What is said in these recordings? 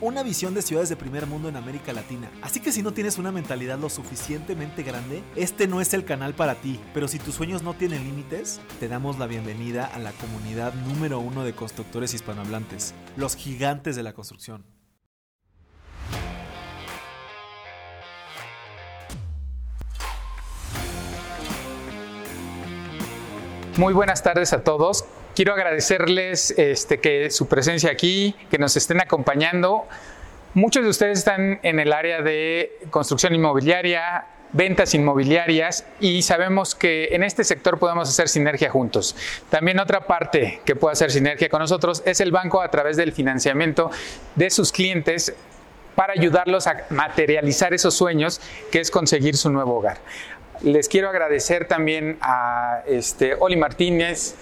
una visión de ciudades de primer mundo en América Latina. Así que si no tienes una mentalidad lo suficientemente grande, este no es el canal para ti. Pero si tus sueños no tienen límites, te damos la bienvenida a la comunidad número uno de constructores hispanohablantes. Los gigantes de la construcción. Muy buenas tardes a todos. Quiero agradecerles este, que su presencia aquí, que nos estén acompañando. Muchos de ustedes están en el área de construcción inmobiliaria, ventas inmobiliarias y sabemos que en este sector podemos hacer sinergia juntos. También otra parte que puede hacer sinergia con nosotros es el banco a través del financiamiento de sus clientes para ayudarlos a materializar esos sueños que es conseguir su nuevo hogar. Les quiero agradecer también a este, Oli Martínez,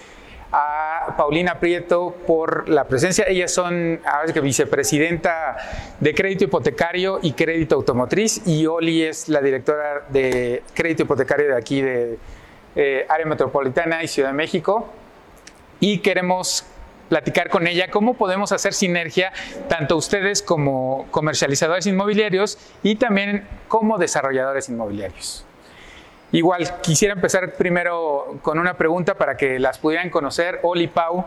a Paulina Prieto por la presencia. Ellas son ahora que vicepresidenta de crédito hipotecario y crédito automotriz y Oli es la directora de crédito hipotecario de aquí de eh, área metropolitana y Ciudad de México. Y queremos platicar con ella cómo podemos hacer sinergia tanto ustedes como comercializadores inmobiliarios y también como desarrolladores inmobiliarios. Igual, quisiera empezar primero con una pregunta para que las pudieran conocer. Oli Pau,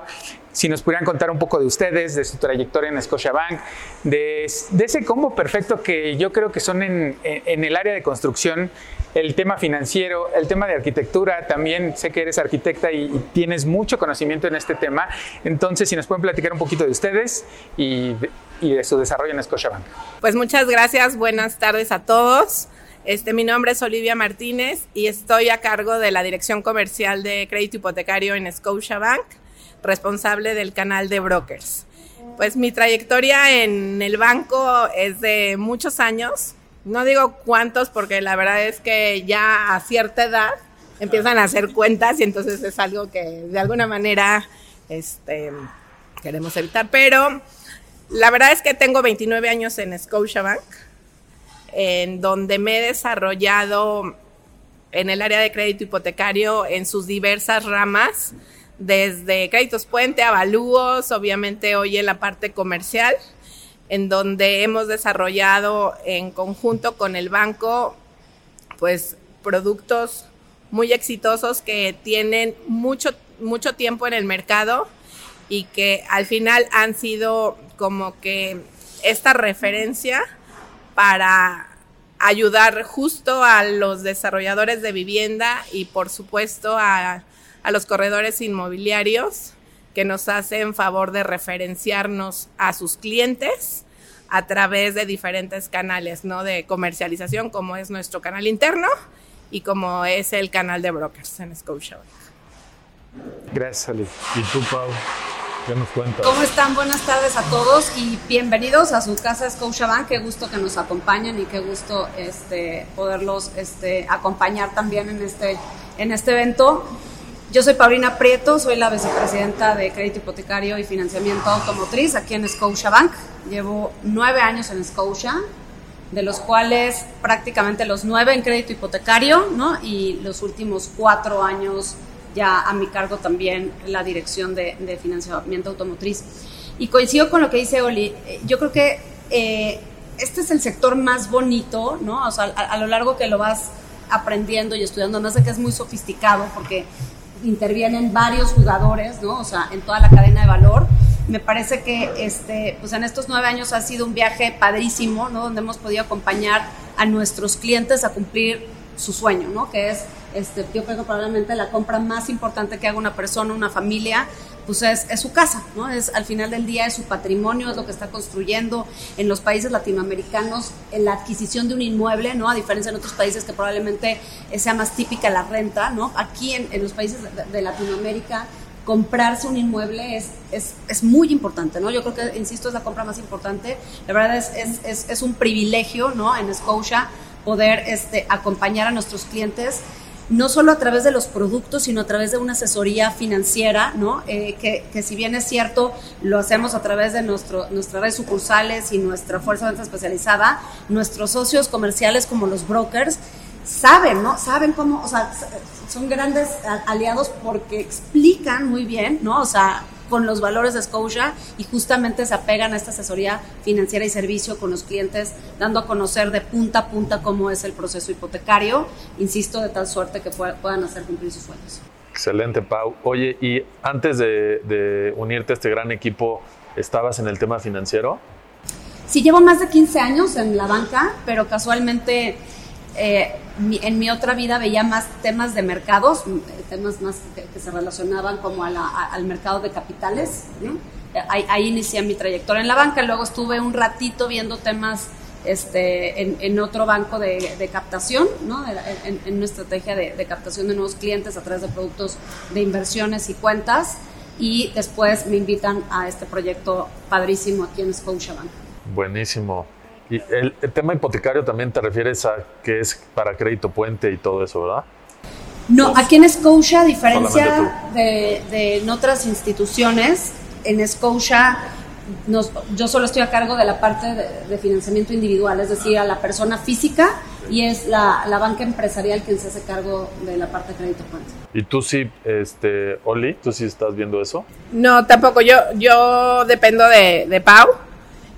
si nos pudieran contar un poco de ustedes, de su trayectoria en Scotiabank, de, de ese combo perfecto que yo creo que son en, en, el área de construcción, el tema financiero, el tema de arquitectura, también sé que eres arquitecta y, y tienes mucho conocimiento en este tema. Entonces, si nos pueden platicar un poquito de ustedes y de, y de su desarrollo en Scotiabank. Pues muchas gracias, buenas tardes a todos. Este, mi nombre es Olivia Martínez y estoy a cargo de la Dirección Comercial de Crédito Hipotecario en Scotiabank, responsable del canal de brokers. Pues mi trayectoria en el banco es de muchos años. No digo cuántos porque la verdad es que ya a cierta edad empiezan a hacer cuentas y entonces es algo que de alguna manera este, queremos evitar. Pero la verdad es que tengo 29 años en Scotiabank en donde me he desarrollado en el área de crédito hipotecario en sus diversas ramas, desde créditos puente, avalúos, obviamente hoy en la parte comercial, en donde hemos desarrollado en conjunto con el banco, pues productos muy exitosos que tienen mucho, mucho tiempo en el mercado y que al final han sido como que esta referencia para ayudar justo a los desarrolladores de vivienda y por supuesto a, a, los corredores inmobiliarios que nos hacen favor de referenciarnos a sus clientes a través de diferentes canales, ¿no? De comercialización, como es nuestro canal interno y como es el canal de brokers en Scotiabank. Gracias, Ali. ¿Y tú, Pau? ¿Qué nos cuentas? ¿Cómo están? Buenas tardes a todos y bienvenidos a su casa Scotiabank. Qué gusto que nos acompañen y qué gusto este, poderlos este, acompañar también en este, en este evento. Yo soy Paulina Prieto, soy la vicepresidenta de Crédito Hipotecario y Financiamiento Automotriz aquí en Scotiabank. Llevo nueve años en Scotia, de los cuales prácticamente los nueve en crédito hipotecario, ¿no? Y los últimos cuatro años ya a mi cargo también la dirección de, de financiamiento automotriz. Y coincido con lo que dice Oli, yo creo que eh, este es el sector más bonito, ¿no? O sea, a, a, lo largo que lo vas aprendiendo y estudiando, no sé que es muy sofisticado porque intervienen varios jugadores, ¿no? O sea, en toda la cadena de valor. Me parece que este, pues en estos nueve años ha sido un viaje padrísimo, ¿no? Donde hemos podido acompañar a nuestros clientes a cumplir su sueño, ¿no? Que es este, yo creo que probablemente la compra más importante que haga una persona, una familia, pues es, es, su casa, ¿no? Es al final del día es su patrimonio, es lo que está construyendo en los países latinoamericanos, en la adquisición de un inmueble, ¿no? A diferencia de otros países que probablemente sea más típica la renta, ¿no? Aquí en, en los países de, de, Latinoamérica comprarse un inmueble es, es, es, muy importante, ¿no? Yo creo que, insisto, es la compra más importante. La verdad es, es, es un privilegio, ¿no? En Scotia poder este, acompañar a nuestros clientes no solo a través de los productos, sino a través de una asesoría financiera, ¿no? Eh, que, que, si bien es cierto, lo hacemos a través de nuestro, nuestras sucursales y nuestra fuerza de venta especializada, nuestros socios comerciales como los brokers saben, ¿no? Saben cómo, o sea, son grandes aliados porque explican muy bien, ¿no? O sea, con los valores de Scotia y justamente se apegan a esta asesoría financiera y servicio con los clientes, dando a conocer de punta a punta cómo es el proceso hipotecario, insisto, de tal suerte que puedan hacer cumplir sus sueños. Excelente, Pau. Oye, y antes de, unirte a este gran equipo, ¿estabas en el tema financiero? Sí, llevo más de 15 años en la banca, pero casualmente eh, en mi otra vida veía más temas de mercados, temas más que, se relacionaban como al mercado de capitales. Ahí, inicié mi trayectoria en la banca, luego estuve un ratito viendo temas este, en, otro banco de, captación, ¿no? en, una estrategia de, captación de nuevos clientes a través de productos de inversiones y cuentas. Y después me invitan a este proyecto padrísimo aquí en Scotiabank. Buenísimo. Y el, tema hipotecario también te refieres a que es para crédito puente y todo eso, ¿verdad? No, aquí en Scotia, a diferencia de, en otras instituciones, en Scotia yo solo estoy a cargo de la parte de, financiamiento individual, es decir, a la persona física y es la, banca empresarial quien se hace cargo de la parte de crédito puente. ¿Y tú sí, este, Oli, tú sí estás viendo eso? No, tampoco. Yo, yo dependo de, de Pau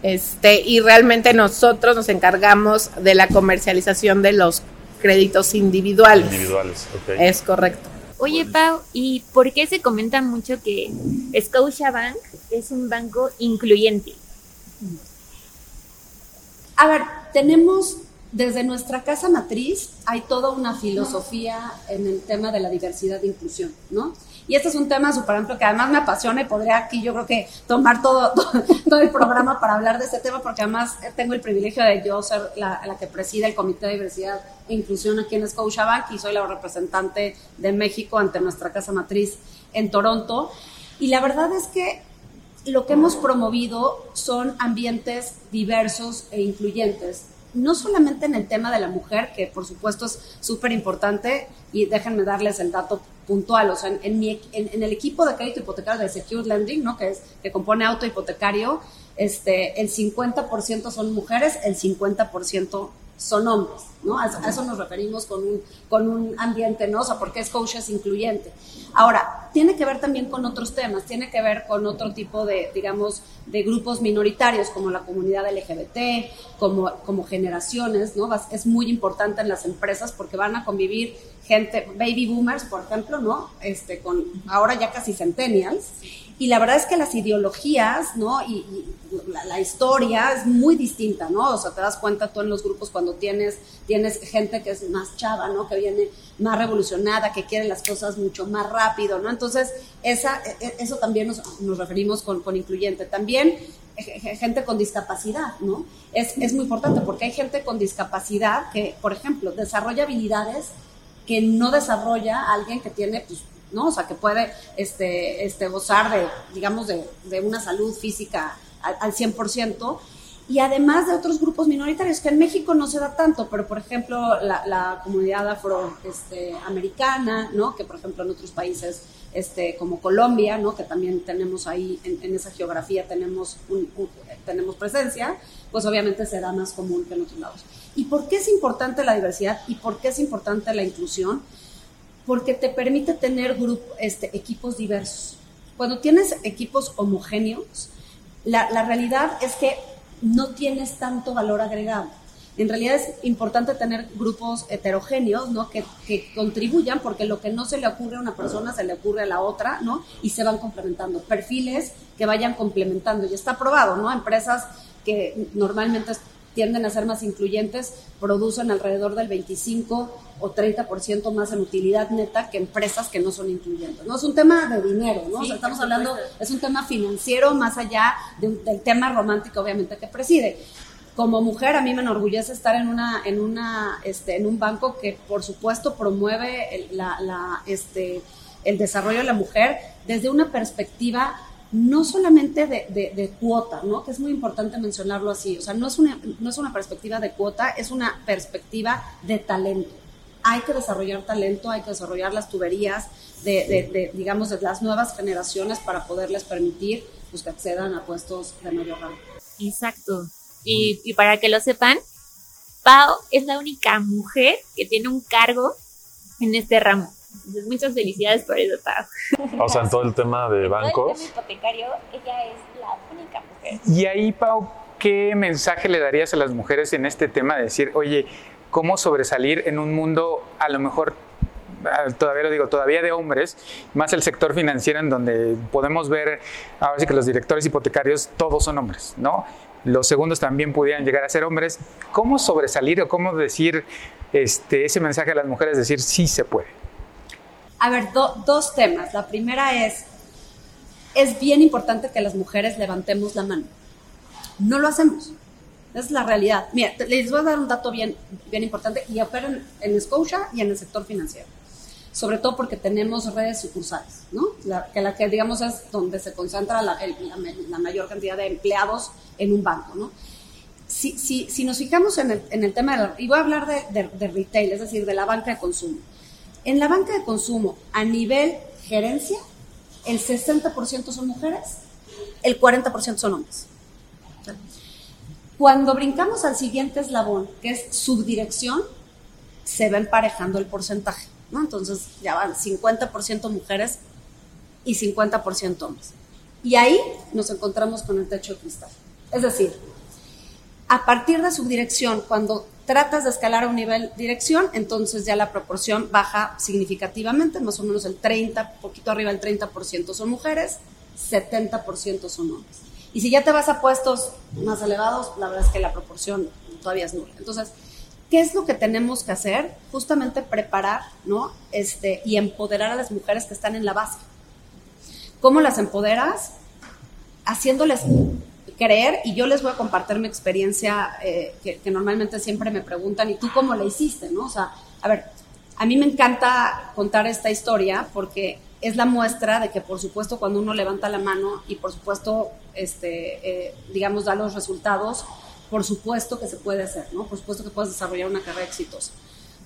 este, y realmente nosotros nos encargamos de la comercialización de los créditos individuales. Individuales, ok. Es correcto. Oye, Pau, ¿y por qué se comenta mucho que Scotiabank es un banco incluyente? A ver, tenemos desde nuestra casa matriz hay toda una filosofía en el tema de la diversidad e inclusión, ¿no? Y este es un tema súper amplio que además me apasiona y podría aquí yo creo que tomar todo, todo, el programa para hablar de este tema porque además tengo el privilegio de yo ser la, que preside el Comité de Diversidad e Inclusión aquí en Scotiabank y soy la representante de México ante nuestra casa matriz en Toronto. Y la verdad es que lo que hemos promovido son ambientes diversos e incluyentes no solamente en el tema de la mujer, que por supuesto es súper importante, y déjenme darles el dato puntual, o sea, en, en, el equipo de crédito hipotecario de Secured Lending, ¿no? que, es, que compone auto hipotecario, este, el 50% son mujeres, el 50% son hombres, ¿no? A, eso nos referimos con un, con un ambiente, ¿no? O sea, porque Scotia es incluyente. Ahora, tiene que ver también con otros temas, tiene que ver con otro tipo de, digamos, de grupos minoritarios, como la comunidad LGBT, como, como generaciones, ¿no? Es muy importante en las empresas porque van a convivir gente, baby boomers, por ejemplo, ¿no? Este, con ahora ya casi centennials, y la verdad es que las ideologías, ¿no? Y, la, historia es muy distinta, ¿no? O sea, te das cuenta tú en los grupos cuando tienes, tienes gente que es más chava, ¿no? Que viene más revolucionada, que quiere las cosas mucho más rápido, ¿no? Entonces, esa, e, e, eso también nos, nos referimos con, con incluyente. También gente con discapacidad, ¿no? Es, es muy importante porque hay gente con discapacidad que, por ejemplo, desarrolla habilidades que no desarrolla alguien que tiene pues, ¿no? O sea, que puede este, este, gozar de, digamos, de, de una salud física al, al 100%. Y además de otros grupos minoritarios, que en México no se da tanto, pero por ejemplo la, comunidad afroamericana, este, ¿no? que por ejemplo en otros países este, como Colombia, ¿no? que también tenemos ahí en, esa geografía, tenemos, un, tenemos presencia, pues obviamente se da más común que en otros lados. ¿Y por qué es importante la diversidad y por qué es importante la inclusión? Porque te permite tener este, equipos diversos. Cuando tienes equipos homogéneos, la, realidad es que no tienes tanto valor agregado. En realidad es importante tener grupos heterogéneos, ¿no? Que, que, contribuyan, porque lo que no se le ocurre a una persona se le ocurre a la otra, ¿no? Y se van complementando. Perfiles que vayan complementando. Y está probado, ¿no? Empresas que normalmente tienden a ser más incluyentes, producen alrededor del 25 o 30% más en utilidad neta que empresas que no son incluyentes. ¿no? Es un tema de dinero, ¿no? estamos hablando, es un tema financiero más allá del tema romántico, obviamente, que preside. Como mujer, a mí me enorgullece estar en, una, en, una, este, en un banco que, por supuesto, promueve el, la, este, el desarrollo de la mujer desde una perspectiva no solamente de, cuota, ¿no? que es muy importante mencionarlo así, o sea, no es, una, no es una perspectiva de cuota, es una perspectiva de talento. hay que desarrollar talento, hay que desarrollar las tuberías de, digamos, de las nuevas generaciones para poderles permitir pues, que accedan a puestos de mayor rango. Exacto. Y, y para que lo sepan, Pau es la única mujer que tiene un cargo en este ramo. Entonces, muchas felicidades por eso, Pau. O sea, en todo el tema de bancos. En el hipotecario, ella es la única mujer. Y ahí, Pau, ¿qué mensaje le darías a las mujeres en este tema de decir, oye, cómo sobresalir en un mundo a lo mejor todavía lo digo, todavía de hombres, más el sector financiero en donde podemos ver, ahora sí que los directores hipotecarios todos son hombres, ¿no? Los segundos también pudieran llegar a ser hombres. ¿Cómo sobresalir o cómo decir este, ese mensaje a las mujeres, decir sí se puede? A ver, dos temas. La primera es, es bien importante que las mujeres levantemos la mano. No lo hacemos. Esa es la realidad. Mira, les voy a dar un dato bien, bien importante y operan en Scotia y en el sector financiero. Sobre todo porque tenemos redes sucursales, ¿no? La, que la que digamos es donde se concentra la, la, mayor cantidad de empleados en un banco, ¿no? Si, si, si nos fijamos en el, en el tema, de, y voy a hablar de, de retail, es decir, de la banca de consumo. En la banca de consumo, a nivel gerencia, el 60% son mujeres, el 40% son hombres. Cuando brincamos al siguiente eslabón, que es subdirección, se va emparejando el porcentaje. ¿no? Entonces ya van 50% mujeres y 50% hombres. Y ahí nos encontramos con el techo de cristal. Es decir, a partir de subdirección, cuando tratas de escalar a un nivel dirección, entonces ya la proporción baja significativamente, más o menos el 30, poquito arriba del 30% son mujeres, 70% son hombres. Y si ya te vas a puestos más elevados, la verdad es que la proporción todavía es nula. Entonces, ¿qué es lo que tenemos que hacer? Justamente preparar, ¿no? Este, y empoderar a las mujeres que están en la base. ¿Cómo las empoderas? Haciéndoles creer, y yo les voy a compartir mi experiencia eh, que, que, normalmente siempre me preguntan, ¿y tú cómo la hiciste? ¿no? O sea, a ver, a mí me encanta contar esta historia porque es la muestra de que, por supuesto, cuando uno levanta la mano y, por supuesto, este, eh, digamos, da los resultados, por supuesto que se puede hacer, ¿no? Por supuesto que puedes desarrollar una carrera exitosa.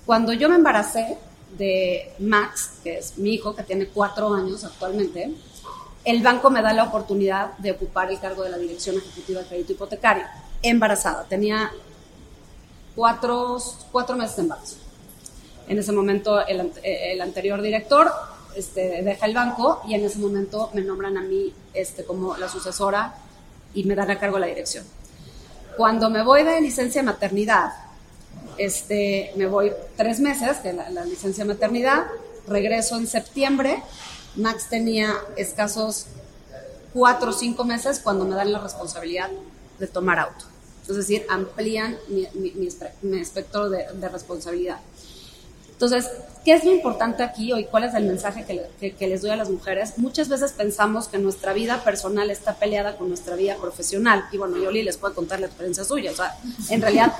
Cuando yo me embaracé de Max, que es mi hijo, que tiene cuatro años actualmente, el banco me da la oportunidad de ocupar el cargo de la dirección ejecutiva de crédito hipotecario. Embarazada, tenía cuatro, cuatro meses de embarazo. En ese momento el, el anterior director este, deja el banco y en ese momento me nombran a mí este, como la sucesora y me dan a cargo la dirección. Cuando me voy de licencia maternidad, este, me voy tres meses, que la, la licencia maternidad, regreso en septiembre Max tenía escasos cuatro o cinco meses cuando me dan la responsabilidad de tomar auto. Es decir, amplían mi, espectro de, responsabilidad. Entonces, ¿qué es lo importante aquí hoy? ¿Cuál es el mensaje que, les doy a las mujeres? Muchas veces pensamos que nuestra vida personal está peleada con nuestra vida profesional. Y bueno, Yoli les puedo contar la experiencia suya. O sea, en realidad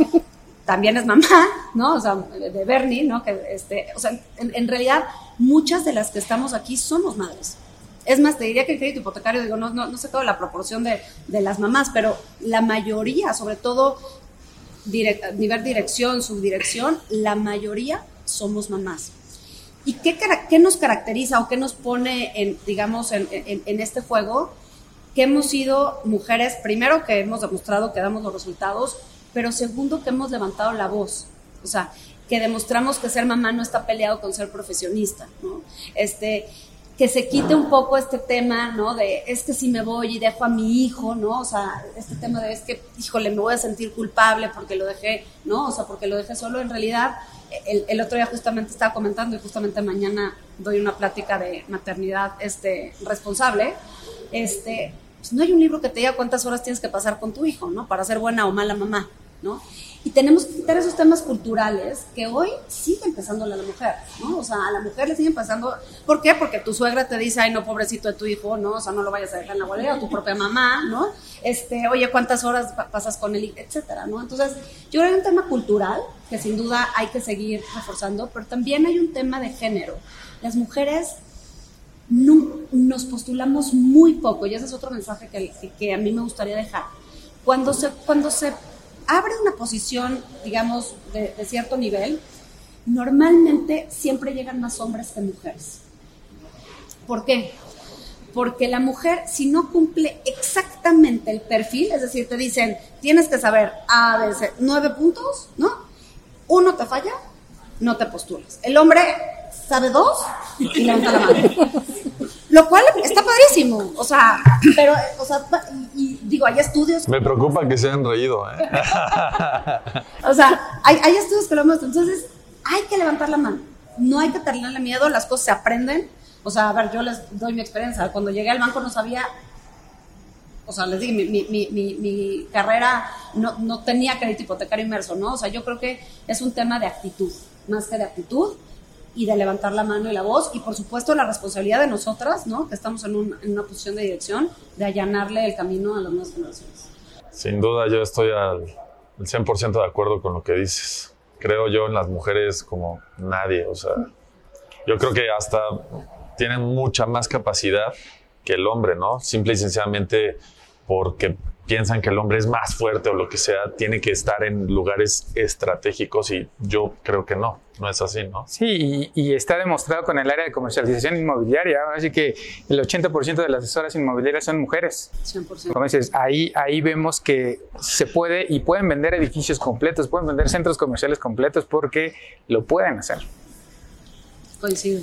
también es mamá, ¿no? O sea, de Bernie, ¿no? Que, este, o sea, en, realidad muchas de las que estamos aquí somos madres. Es más, te diría que el crédito hipotecario, digo, no, no, no sé toda la proporción de, de, las mamás, pero la mayoría, sobre todo nivel dirección, subdirección, la mayoría somos mamás. ¿Y qué, qué, nos caracteriza o qué nos pone, en, digamos, en, en, en este juego? Que hemos sido mujeres, primero que hemos demostrado que damos los resultados, pero segundo que hemos levantado la voz, o sea, que demostramos que ser mamá no está peleado con ser profesionista, ¿no? Este, que se quite un poco este tema, ¿no? De es que si me voy y dejo a mi hijo, ¿no? O sea, este tema de es que, híjole, me voy a sentir culpable porque lo dejé, ¿no? O sea, porque lo dejé solo. En realidad, el, el otro día justamente estaba comentando y justamente mañana doy una plática de maternidad este, responsable. Este, no hay un libro que te diga cuántas horas tienes que pasar con tu hijo, ¿no? Para ser buena o mala mamá, ¿no? Y tenemos que quitar esos temas culturales que hoy sigue empezando a la mujer, ¿no? O sea, a la mujer le siguen pasando. ¿Por qué? Porque tu suegra te dice, ay, no, pobrecito de tu hijo, ¿no? O sea, no lo vayas a dejar en la guardería, o tu propia mamá, ¿no? Este, oye, ¿cuántas horas pasas con él? Etcétera, ¿no? Entonces, yo creo que hay un tema cultural que sin duda hay que seguir reforzando, pero también hay un tema de género. Las mujeres no, nos postulamos muy poco, y ese es otro mensaje que, que, a mí me gustaría dejar. Cuando se, cuando se abre una posición, digamos, de, cierto nivel, normalmente siempre llegan más hombres que mujeres. ¿Por qué? Porque la mujer, si no cumple exactamente el perfil, es decir, te dicen, tienes que saber A, B, C, nueve puntos, ¿no? Uno te falla, no te postulas. El hombre sabe dos y levanta la mano. Lo cual está padrísimo. O sea, pero, o sea, y, digo, hay estudios. Me preocupa que se hayan reído, ¿eh? o sea, hay, hay estudios que lo muestran. Entonces, hay que levantar la mano. No hay que tenerle miedo, las cosas se aprenden. O sea, a ver, yo les doy mi experiencia. Cuando llegué al banco no sabía, o sea, les dije, mi, mi, mi, mi carrera no, no, tenía crédito hipotecario inmerso, ¿no? O sea, yo creo que es un tema de actitud, más que de actitud y de levantar la mano y la voz. Y por supuesto la responsabilidad de nosotras, ¿no? Que estamos en, un, en una posición de dirección, de allanarle el camino a las nuevas generaciones. Sin duda, yo estoy al 100% de acuerdo con lo que dices creo yo, en las mujeres como nadie. O sea, yo creo que hasta tienen mucha más capacidad que el hombre, ¿no? Simple y sencillamente porque piensan que el hombre es más fuerte o lo que sea, tiene que estar en lugares estratégicos y yo creo que no, no es así, ¿no? Sí, y, está demostrado con el área de comercialización inmobiliaria, así que el 80% de las asesoras inmobiliarias son mujeres. 100%. Como dices, ahí, ahí vemos que se puede y pueden vender edificios completos, pueden vender centros comerciales completos porque lo pueden hacer. Coincido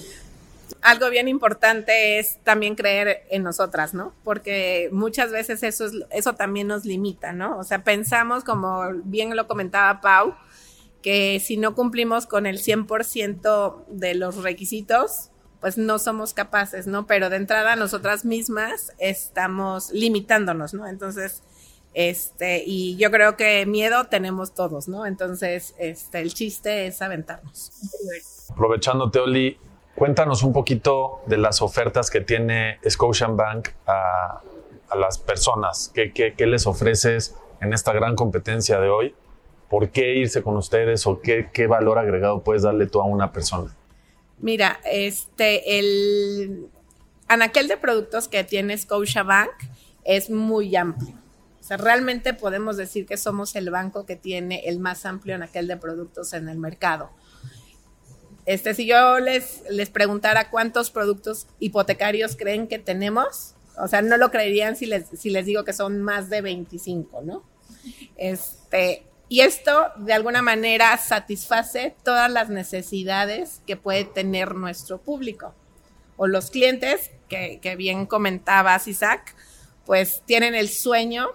algo bien importante es también creer en nosotras, ¿no? Porque muchas veces eso, es, eso también nos limita, ¿no? O sea, pensamos, como bien lo comentaba Pau, que si no cumplimos con el 100% de los requisitos, pues no somos capaces, ¿no? Pero de entrada nosotras mismas estamos limitándonos, ¿no? Entonces, este, y yo creo que miedo tenemos todos, ¿no? Entonces, este, el chiste es aventarnos. Aprovechando, Teoli, Cuéntanos un poquito de las ofertas que tiene Scotiabank a, a las personas. ¿Qué, ¿Qué, les ofreces en esta gran competencia de hoy? ¿Por qué irse con ustedes o qué, qué valor agregado puedes darle tú a una persona? Mira, este, el anaquel de productos que tiene Scotiabank es muy amplio. O sea, realmente podemos decir que somos el banco que tiene el más amplio anaquel de productos en el mercado. Este, si yo les, les preguntara cuántos productos hipotecarios creen que tenemos, o sea, no lo creerían si les, si les digo que son más de 25, ¿no? Este, y esto de alguna manera satisface todas las necesidades que puede tener nuestro público o los clientes, que, que bien comentabas, Isaac, pues tienen el sueño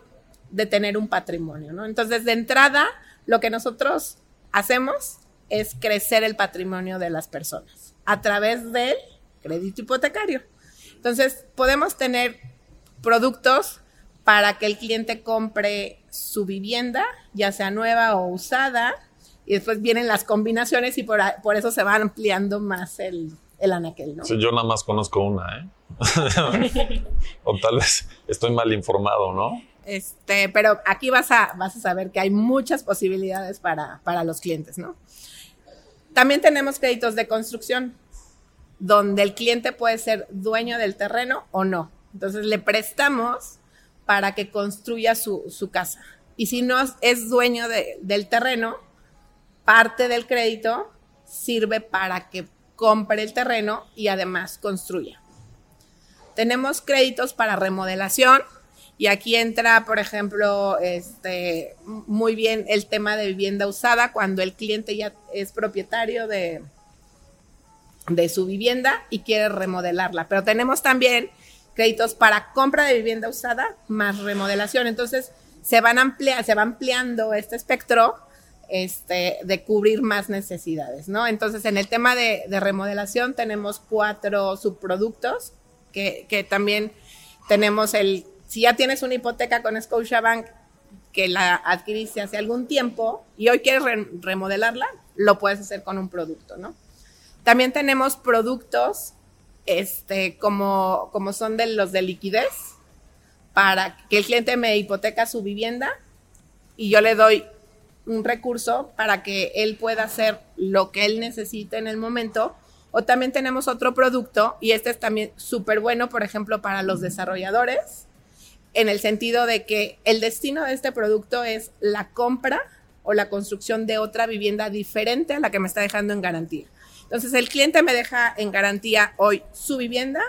de tener un patrimonio, ¿no? Entonces, de entrada, lo que nosotros hacemos es crecer el patrimonio de las personas a través del crédito hipotecario. Entonces, podemos tener productos para que el cliente compre su vivienda, ya sea nueva o usada, y después vienen las combinaciones y por, eso se va ampliando más el, el anaquel, ¿no? Sí, yo nada más conozco una, ¿eh? o tal vez estoy mal informado, ¿no? Este, pero aquí vas a, vas a saber que hay muchas posibilidades para, para los clientes, ¿no? También tenemos créditos de construcción, donde el cliente puede ser dueño del terreno o no. Entonces le prestamos para que construya su, casa. Y si no es dueño del terreno, parte del crédito sirve para que compre el terreno y además construya. Tenemos créditos para remodelación, y aquí entra, por ejemplo, este, muy bien el tema de vivienda usada cuando el cliente ya es propietario de, de su vivienda y quiere remodelarla. Pero tenemos también créditos para compra de vivienda usada más remodelación. Entonces, se, van amplia, se va ampliando este espectro este, de cubrir más necesidades, ¿no? Entonces, en el tema de, de remodelación tenemos cuatro subproductos que también tenemos el si ya tienes una hipoteca con Scotiabank que la adquiriste hace algún tiempo y hoy quieres remodelarla, lo puedes hacer con un producto, ¿no? También tenemos productos este, como, como son de los de liquidez, para que el cliente me hipoteca su vivienda y yo le doy un recurso para que él pueda hacer lo que él necesite en el momento. O también tenemos otro producto, y este es también súper bueno, por ejemplo, para los desarrolladores, en el sentido de que el destino de este producto es la compra o la construcción de otra vivienda diferente a la que me está dejando en garantía. Entonces el cliente me deja en garantía hoy su vivienda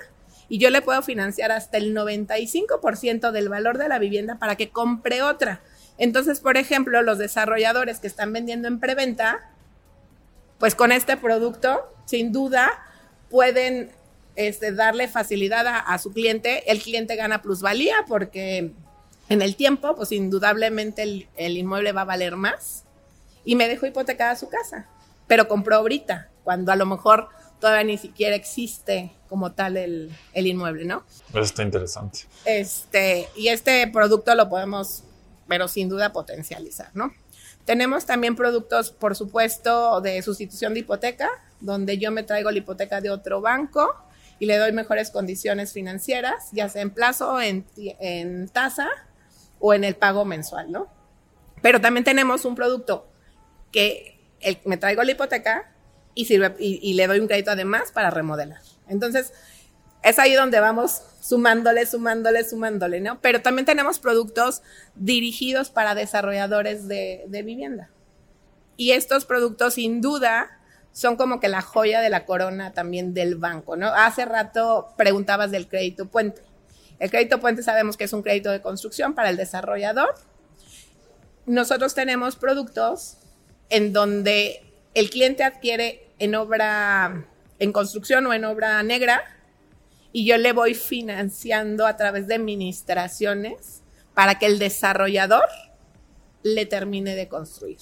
y yo le puedo financiar hasta el 95% del valor de la vivienda para que compre otra. Entonces, por ejemplo, los desarrolladores que están vendiendo en preventa, pues con este producto, sin duda, pueden este, darle facilidad a, su cliente. El cliente gana plusvalía porque en el tiempo, pues indudablemente el, el inmueble va a valer más. Y me dejó hipotecada su casa, pero compró ahorita, cuando a lo mejor todavía ni siquiera existe como tal el, el inmueble, ¿no? Eso está interesante. Este, y este producto lo podemos, pero sin duda potencializar, ¿no? Tenemos también productos, por supuesto, de sustitución de hipoteca, donde yo me traigo la hipoteca de otro banco y le doy mejores condiciones financieras, ya sea en plazo, en, en tasa o en el pago mensual, ¿no? Pero también tenemos un producto que me traigo la hipoteca y, sirve, y, le doy un crédito además para remodelar. Entonces, es ahí donde vamos sumándole, sumándole, sumándole, ¿no? Pero también tenemos productos dirigidos para desarrolladores de, de, vivienda. Y estos productos, sin duda, son como que la joya de la corona también del banco, ¿no? Hace rato preguntabas del crédito puente. El crédito puente sabemos que es un crédito de construcción para el desarrollador. Nosotros tenemos productos en donde el cliente adquiere en obra, en construcción o en obra negra, y yo le voy financiando a través de administraciones para que el desarrollador le termine de construir.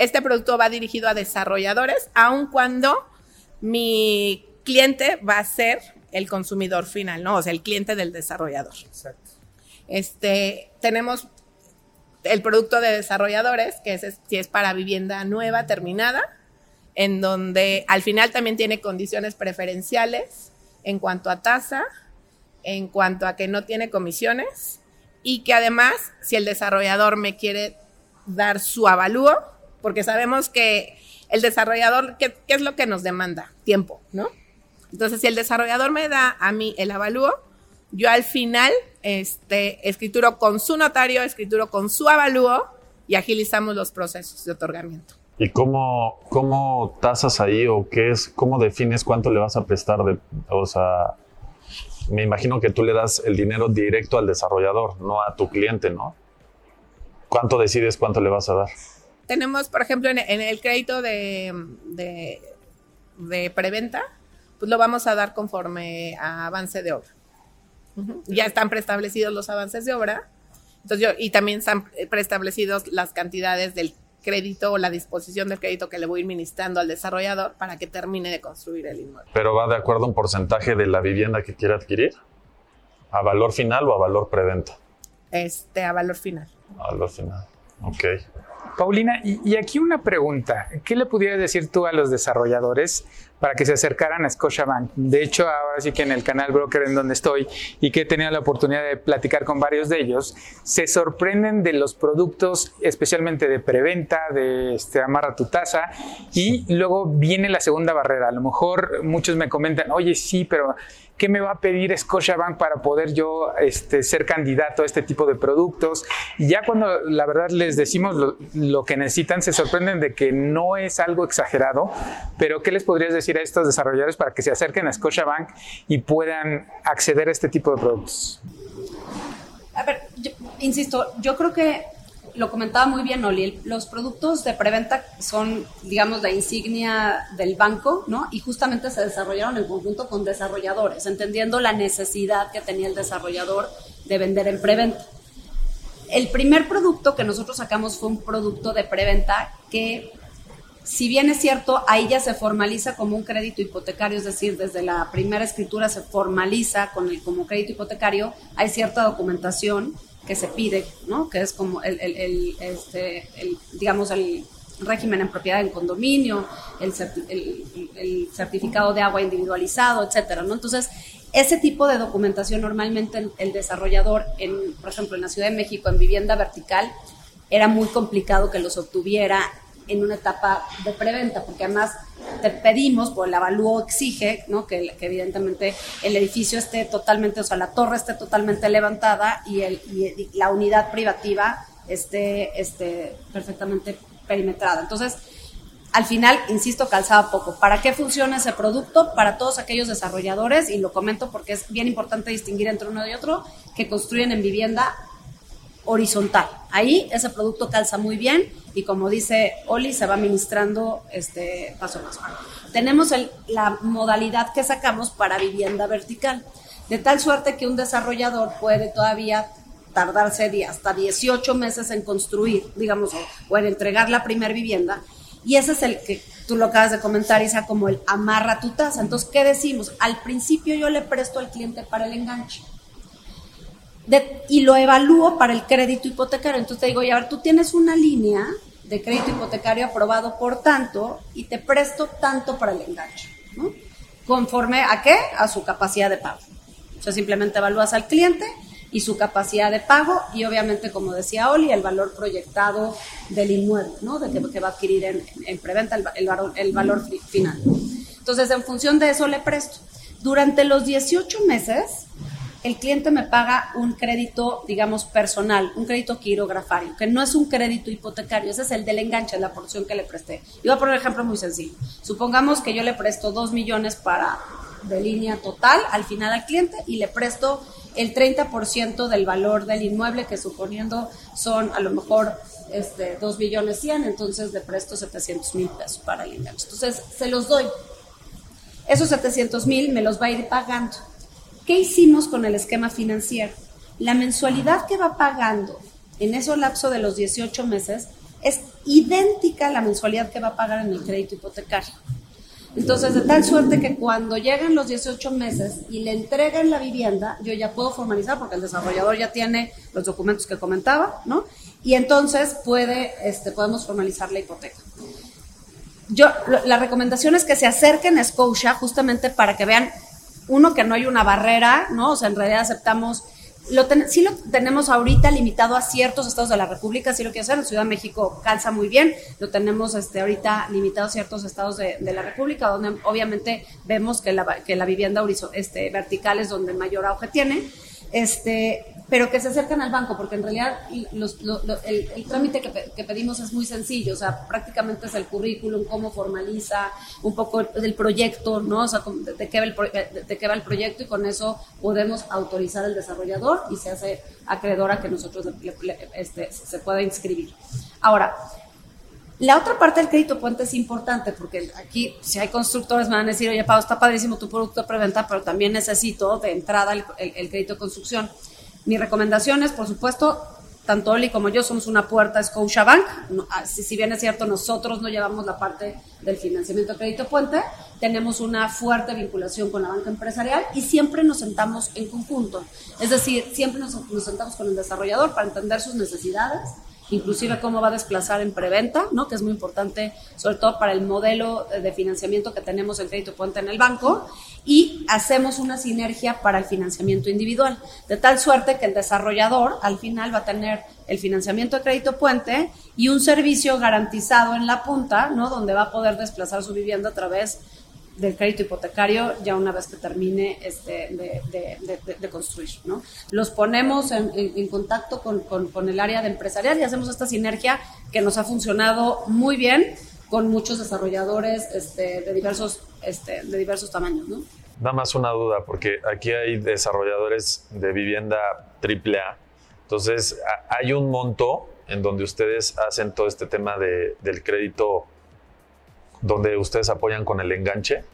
Este producto va dirigido a desarrolladores, aun cuando mi cliente va a ser el consumidor final, ¿no? O sea, el cliente del desarrollador. Exacto. Este, tenemos el producto de desarrolladores, que es, si es para vivienda nueva, terminada, en donde al final también tiene condiciones preferenciales en cuanto a tasa, en cuanto a que no tiene comisiones y que además, si el desarrollador me quiere dar su avalúo, porque sabemos que el desarrollador, ¿qué, ¿qué, es lo que nos demanda? Tiempo, ¿no? Entonces, si el desarrollador me da a mí el avalúo, yo al final este, escrituro con su notario, escrituro con su avalúo y agilizamos los procesos de otorgamiento. ¿Y cómo, cómo tasas ahí o qué es, cómo defines cuánto le vas a prestar? De, o sea, me imagino que tú le das el dinero directo al desarrollador, no a tu cliente, ¿no? ¿Cuánto decides cuánto le vas a dar? Tenemos, por ejemplo, en, el crédito de, de, preventa, pues lo vamos a dar conforme a avance de obra. Ya están preestablecidos los avances de obra. Entonces yo, y también están preestablecidos las cantidades del crédito o la disposición del crédito que le voy administrando al desarrollador para que termine de construir el inmueble. ¿Pero va de acuerdo a un porcentaje de la vivienda que quiere adquirir? ¿A valor final o a valor preventa? Este, a valor final. A valor final, ok. Paulina, y, aquí una pregunta. ¿Qué le pudieras decir tú a los desarrolladores para que se acercaran a Scotiabank? De hecho, ahora sí que en el canal Broker en donde estoy y que he tenido la oportunidad de platicar con varios de ellos, se sorprenden de los productos, especialmente de preventa, de este, amarra tu tasa, y luego viene la segunda barrera. A lo mejor muchos me comentan, oye, sí, pero ¿qué me va a pedir Scotiabank para poder yo este, ser candidato a este tipo de productos? Y ya cuando la verdad les decimos lo, que necesitan, se sorprenden de que no es algo exagerado, pero ¿qué les podrías decir a estos desarrolladores para que se acerquen a Scotiabank y puedan acceder a este tipo de productos? A ver, insisto, yo creo que lo comentaba muy bien Oli, los productos de preventa son, digamos, la insignia del banco, ¿no? Y justamente se desarrollaron en conjunto con desarrolladores, entendiendo la necesidad que tenía el desarrollador de vender en preventa. El primer producto que nosotros sacamos fue un producto de preventa que, si bien es cierto, ahí ya se formaliza como un crédito hipotecario, es decir, desde la primera escritura se formaliza con el, como crédito hipotecario, hay cierta documentación que se pide, ¿no? Que es como el, el, este, digamos, el régimen en propiedad en condominio, el, el, certificado de agua individualizado, etcétera, ¿no? Entonces, ese tipo de documentación normalmente el desarrollador, en, por ejemplo, en la Ciudad de México, en vivienda vertical, era muy complicado que los obtuviera en una etapa de preventa, porque además te pedimos, por el avalúo exige, ¿no? que, evidentemente el edificio esté totalmente, o sea, la torre esté totalmente levantada y, el, y la unidad privativa esté, esté perfectamente perimetrada. Entonces, al final, insisto, calzaba poco. ¿Para qué funciona ese producto? Para todos aquellos desarrolladores, y lo comento porque es bien importante distinguir entre uno y otro, que construyen en vivienda horizontal. Ahí ese producto calza muy bien y como dice Oli, se va administrando este, paso a paso. Tenemos la modalidad que sacamos para vivienda vertical, de tal suerte que un desarrollador puede todavía tardarse hasta 18 meses en construir, digamos, o en entregar la primera vivienda y ese es el que tú lo acabas de comentar, Isa, como el amarra tu tasa. Entonces, ¿qué decimos? Al principio yo le presto al cliente para el enganche. Y lo evalúo para el crédito hipotecario. Entonces te digo, ya a ver, tú tienes una línea de crédito hipotecario aprobado por tanto y te presto tanto para el enganche. ¿Conforme a qué? A su capacidad de pago. O sea, simplemente evalúas al cliente y su capacidad de pago y obviamente, como decía Oli, el valor proyectado del inmueble, ¿no? De que, va a adquirir en, preventa el, el, valor final. Entonces, en función de eso le presto. Durante los 18 meses, el cliente me paga un crédito, digamos, personal, un crédito quirografario, que no es un crédito hipotecario, ese es el del enganche, la porción que le presté. Y voy a poner un ejemplo muy sencillo. Supongamos que yo le presto 2 millones para de línea total al final al cliente y le presto el 30% del valor del inmueble, que suponiendo son a lo mejor este, 2 billones 100, entonces le presto 700 mil pesos para el enganche. Entonces, se los doy. Esos 700 mil me los va a ir pagando. ¿Qué hicimos con el esquema financiero? La mensualidad que va pagando en ese lapso de los 18 meses es idéntica a la mensualidad que va a pagar en el crédito hipotecario. Entonces, de tal suerte que cuando llegan los 18 meses y le entregan la vivienda, yo ya puedo formalizar porque el desarrollador ya tiene los documentos que comentaba, ¿no? Y entonces puede, este, podemos formalizar la hipoteca. Yo, la recomendación es que se acerquen a Scotia justamente para que vean, uno, que no hay una barrera, ¿no? O sea, en realidad aceptamos lo sí lo tenemos ahorita limitado a ciertos estados de la República, sí lo quiero hacer, en Ciudad de México calza muy bien, lo tenemos este, ahorita limitado a ciertos estados de, la República, donde obviamente vemos que la, que la vivienda este, vertical es donde mayor auge tiene, este, pero que se acercan al banco, porque en realidad el, trámite que, pedimos es muy sencillo, o sea, prácticamente es el currículum, cómo formaliza, un poco el, proyecto, ¿no? O sea, de, qué va el, de, qué va el proyecto y con eso podemos autorizar al desarrollador y se hace acreedora que nosotros este, se pueda inscribir. Ahora, la otra parte del crédito puente es importante porque aquí, si hay constructores, me van a decir, oye, Pau, está padrísimo tu producto de preventa, pero también necesito de entrada el, crédito de construcción. Mi recomendación es, por supuesto, tanto Oli como yo somos una puerta Scotiabank. Bank. Ah, si, bien es cierto, nosotros no llevamos la parte del financiamiento de crédito puente, tenemos una fuerte vinculación con la banca empresarial y siempre nos sentamos en conjunto. Es decir, siempre nos sentamos con el desarrollador para entender sus necesidades inclusive cómo va a desplazar en preventa, ¿no? que es muy importante, sobre todo para el modelo de financiamiento que tenemos en Crédito Puente en el banco, y hacemos una sinergia para el financiamiento individual, de tal suerte que el desarrollador al final va a tener el financiamiento de Crédito Puente y un servicio garantizado en la punta, ¿no? donde va a poder desplazar su vivienda a través del crédito hipotecario ya una vez que termine este, de, construir. ¿no? Los ponemos en, contacto con, el área de empresarial y hacemos esta sinergia que nos ha funcionado muy bien con muchos desarrolladores este, de, diversos, este, de diversos tamaños. ¿no? Nada más una duda, porque aquí hay desarrolladores de vivienda AAA. Entonces, hay un monto en donde ustedes hacen todo este tema del crédito donde ustedes apoyan con el enganche?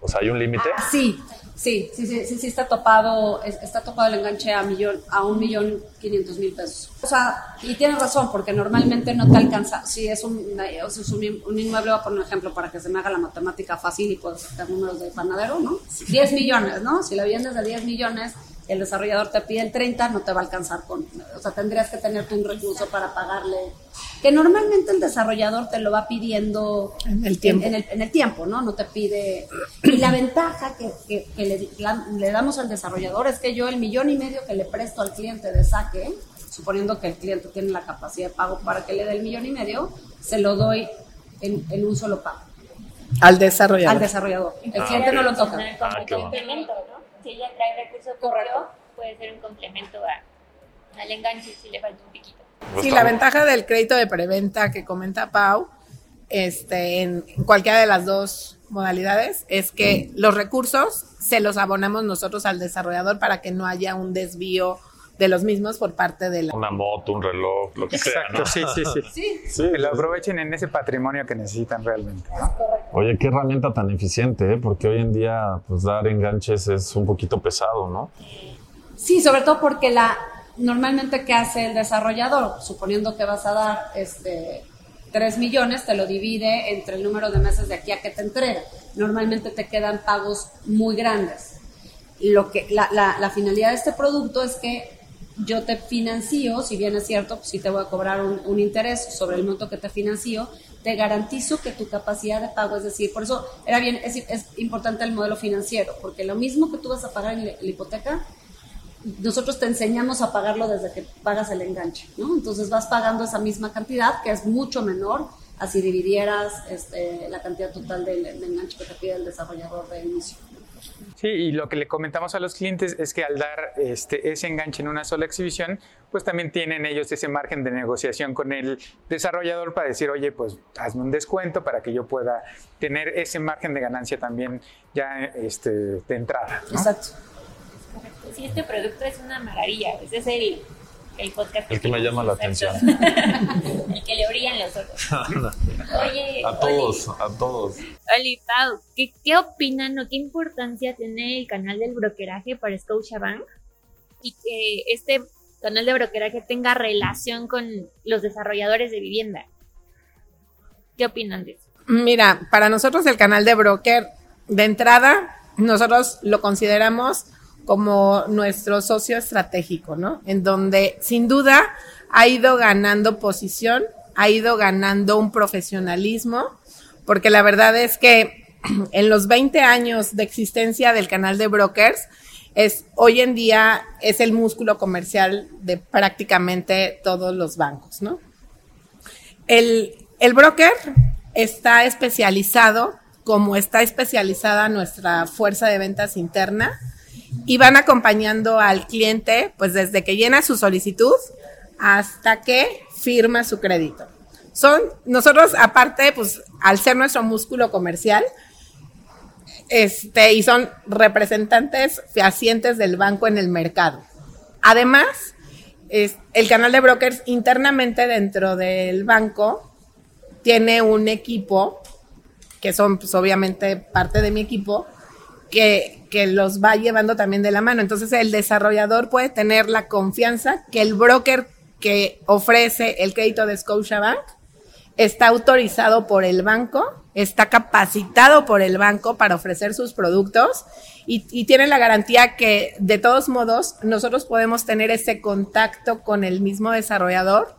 O sea, ¿hay un límite? Ah, sí, sí, sí, sí, sí, está topado, está topado el enganche a millón, a un millón quinientos mil pesos. O sea, y tienes razón, porque normalmente no te alcanza. Si es un, un, inmueble, voy a poner un ejemplo para que se me haga la matemática fácil y puedo sacar números de panadero, ¿no? 10 millones, ¿no? Si la vienes de 10 millones, el desarrollador te pide el 30, no te va a alcanzar con, o sea, tendrías que tener un recurso para pagarle, que normalmente el desarrollador te lo va pidiendo en el tiempo, en, el, tiempo ¿no? No te pide, y la ventaja que, que, le, damos al desarrollador es que yo el millón y medio que le presto al cliente de saque, suponiendo que el cliente tiene la capacidad de pago para que le dé el millón y medio, se lo doy en, en un solo pago. Al desarrollador. Al desarrollador. El cliente no lo toca. Ah, complemento, ¿no? si ella trae recurso correcto, puede ser un complemento al enganche si le falta un piquito. Sí, la ventaja del crédito de preventa que comenta Pau, este, en cualquiera de las dos modalidades, es que los recursos se los abonamos nosotros al desarrollador para que no haya un desvío de los mismos por parte de la... Una moto, un reloj, lo que Exacto, sea. sí, sí, sí. Sí, Que lo aprovechen en ese patrimonio que necesitan realmente. ¿no? Oye, qué herramienta tan eficiente, ¿eh? porque hoy en día pues dar enganches es un poquito pesado, ¿no? Sí, sobre todo porque la normalmente qué hace el desarrollador, suponiendo que vas a dar este 3 millones, te lo divide entre el número de meses de aquí a que te entrega. Normalmente te quedan pagos muy grandes. Lo que la, la, la finalidad de este producto es que yo te financio, si bien es cierto, pues sí te voy a cobrar un, interés sobre el monto que te financio, te garantizo que tu capacidad de pago, es decir, por eso era bien, es, es importante el modelo financiero, porque lo mismo que tú vas a pagar en la hipoteca, nosotros te enseñamos a pagarlo desde que pagas el enganche, ¿no? Entonces vas pagando esa misma cantidad, que es mucho menor, así dividieras este, la cantidad total del, del enganche que te pide el desarrollador de inicio. Sí, y lo que le comentamos a los clientes es que al dar este, ese enganche en una sola exhibición, pues también tienen ellos ese margen de negociación con el desarrollador para decir, oye, pues hazme un descuento para que yo pueda tener ese margen de ganancia también ya este, de entrada. ¿no? Exacto. Sí, este producto es una maravilla. Ese es el, el podcast. El que me llama la atención. el que le brillan los ojos. Oye, a todos, Oli, a todos. Oli, Pau, ¿qué, ¿qué opinan o qué importancia tiene el canal del brokeraje para Scotiabank? Y que este canal de brokeraje tenga relación con los desarrolladores de vivienda. ¿Qué opinan de eso? Mira, para nosotros el canal de broker, de entrada, nosotros lo consideramos como nuestro socio estratégico, ¿no? En donde sin duda ha ido ganando posición, ha ido ganando un profesionalismo, porque la verdad es que en los 20 años de existencia del canal de brokers, es hoy en día es el músculo comercial de prácticamente todos los bancos, ¿no? El, el broker está especializado como está especializada nuestra fuerza de ventas interna y van acompañando al cliente pues desde que llena su solicitud hasta que firma su crédito. Son nosotros aparte pues al ser nuestro músculo comercial este y son representantes fehacientes del banco en el mercado. Además, es, el canal de brokers internamente dentro del banco tiene un equipo que son pues obviamente parte de mi equipo que, que, los va llevando también de la mano. Entonces el desarrollador puede tener la confianza que el broker que ofrece el crédito de Scotiabank está autorizado por el banco, está capacitado por el banco para ofrecer sus productos y, y tiene la garantía que de todos modos nosotros podemos tener ese contacto con el mismo desarrollador.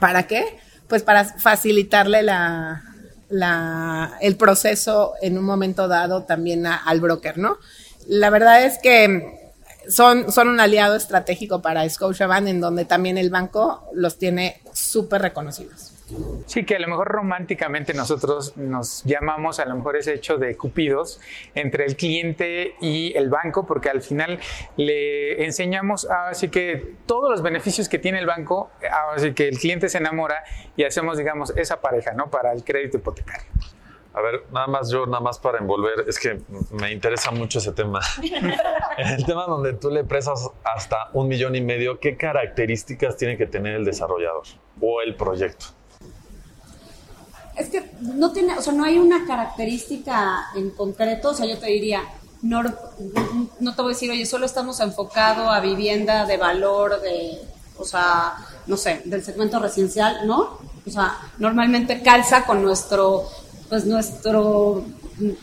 ¿Para qué? Pues para facilitarle la, la, el proceso en un momento dado también al broker, ¿no? La verdad es que son, son un aliado estratégico para Scotiabank en donde también el banco los tiene súper reconocidos. Sí, que a lo mejor románticamente nosotros nos llamamos a lo mejor ese hecho de cupidos entre el cliente y el banco, porque al final le enseñamos así que todos los beneficios que tiene el banco, así que el cliente se enamora y hacemos, digamos, esa pareja, ¿no? Para el crédito hipotecario. A ver, nada más yo, nada más para envolver, es que me interesa mucho ese tema. el tema donde tú le prestas hasta un millón y medio, ¿qué características tiene que tener el desarrollador o el proyecto? Es que no tiene, o sea, no hay una característica en concreto, o sea, yo te diría, no, te voy a decir, oye, solo estamos enfocados a vivienda de valor, de, o sea, no sé, del segmento residencial, ¿no? O sea, normalmente calza con nuestro, pues nuestro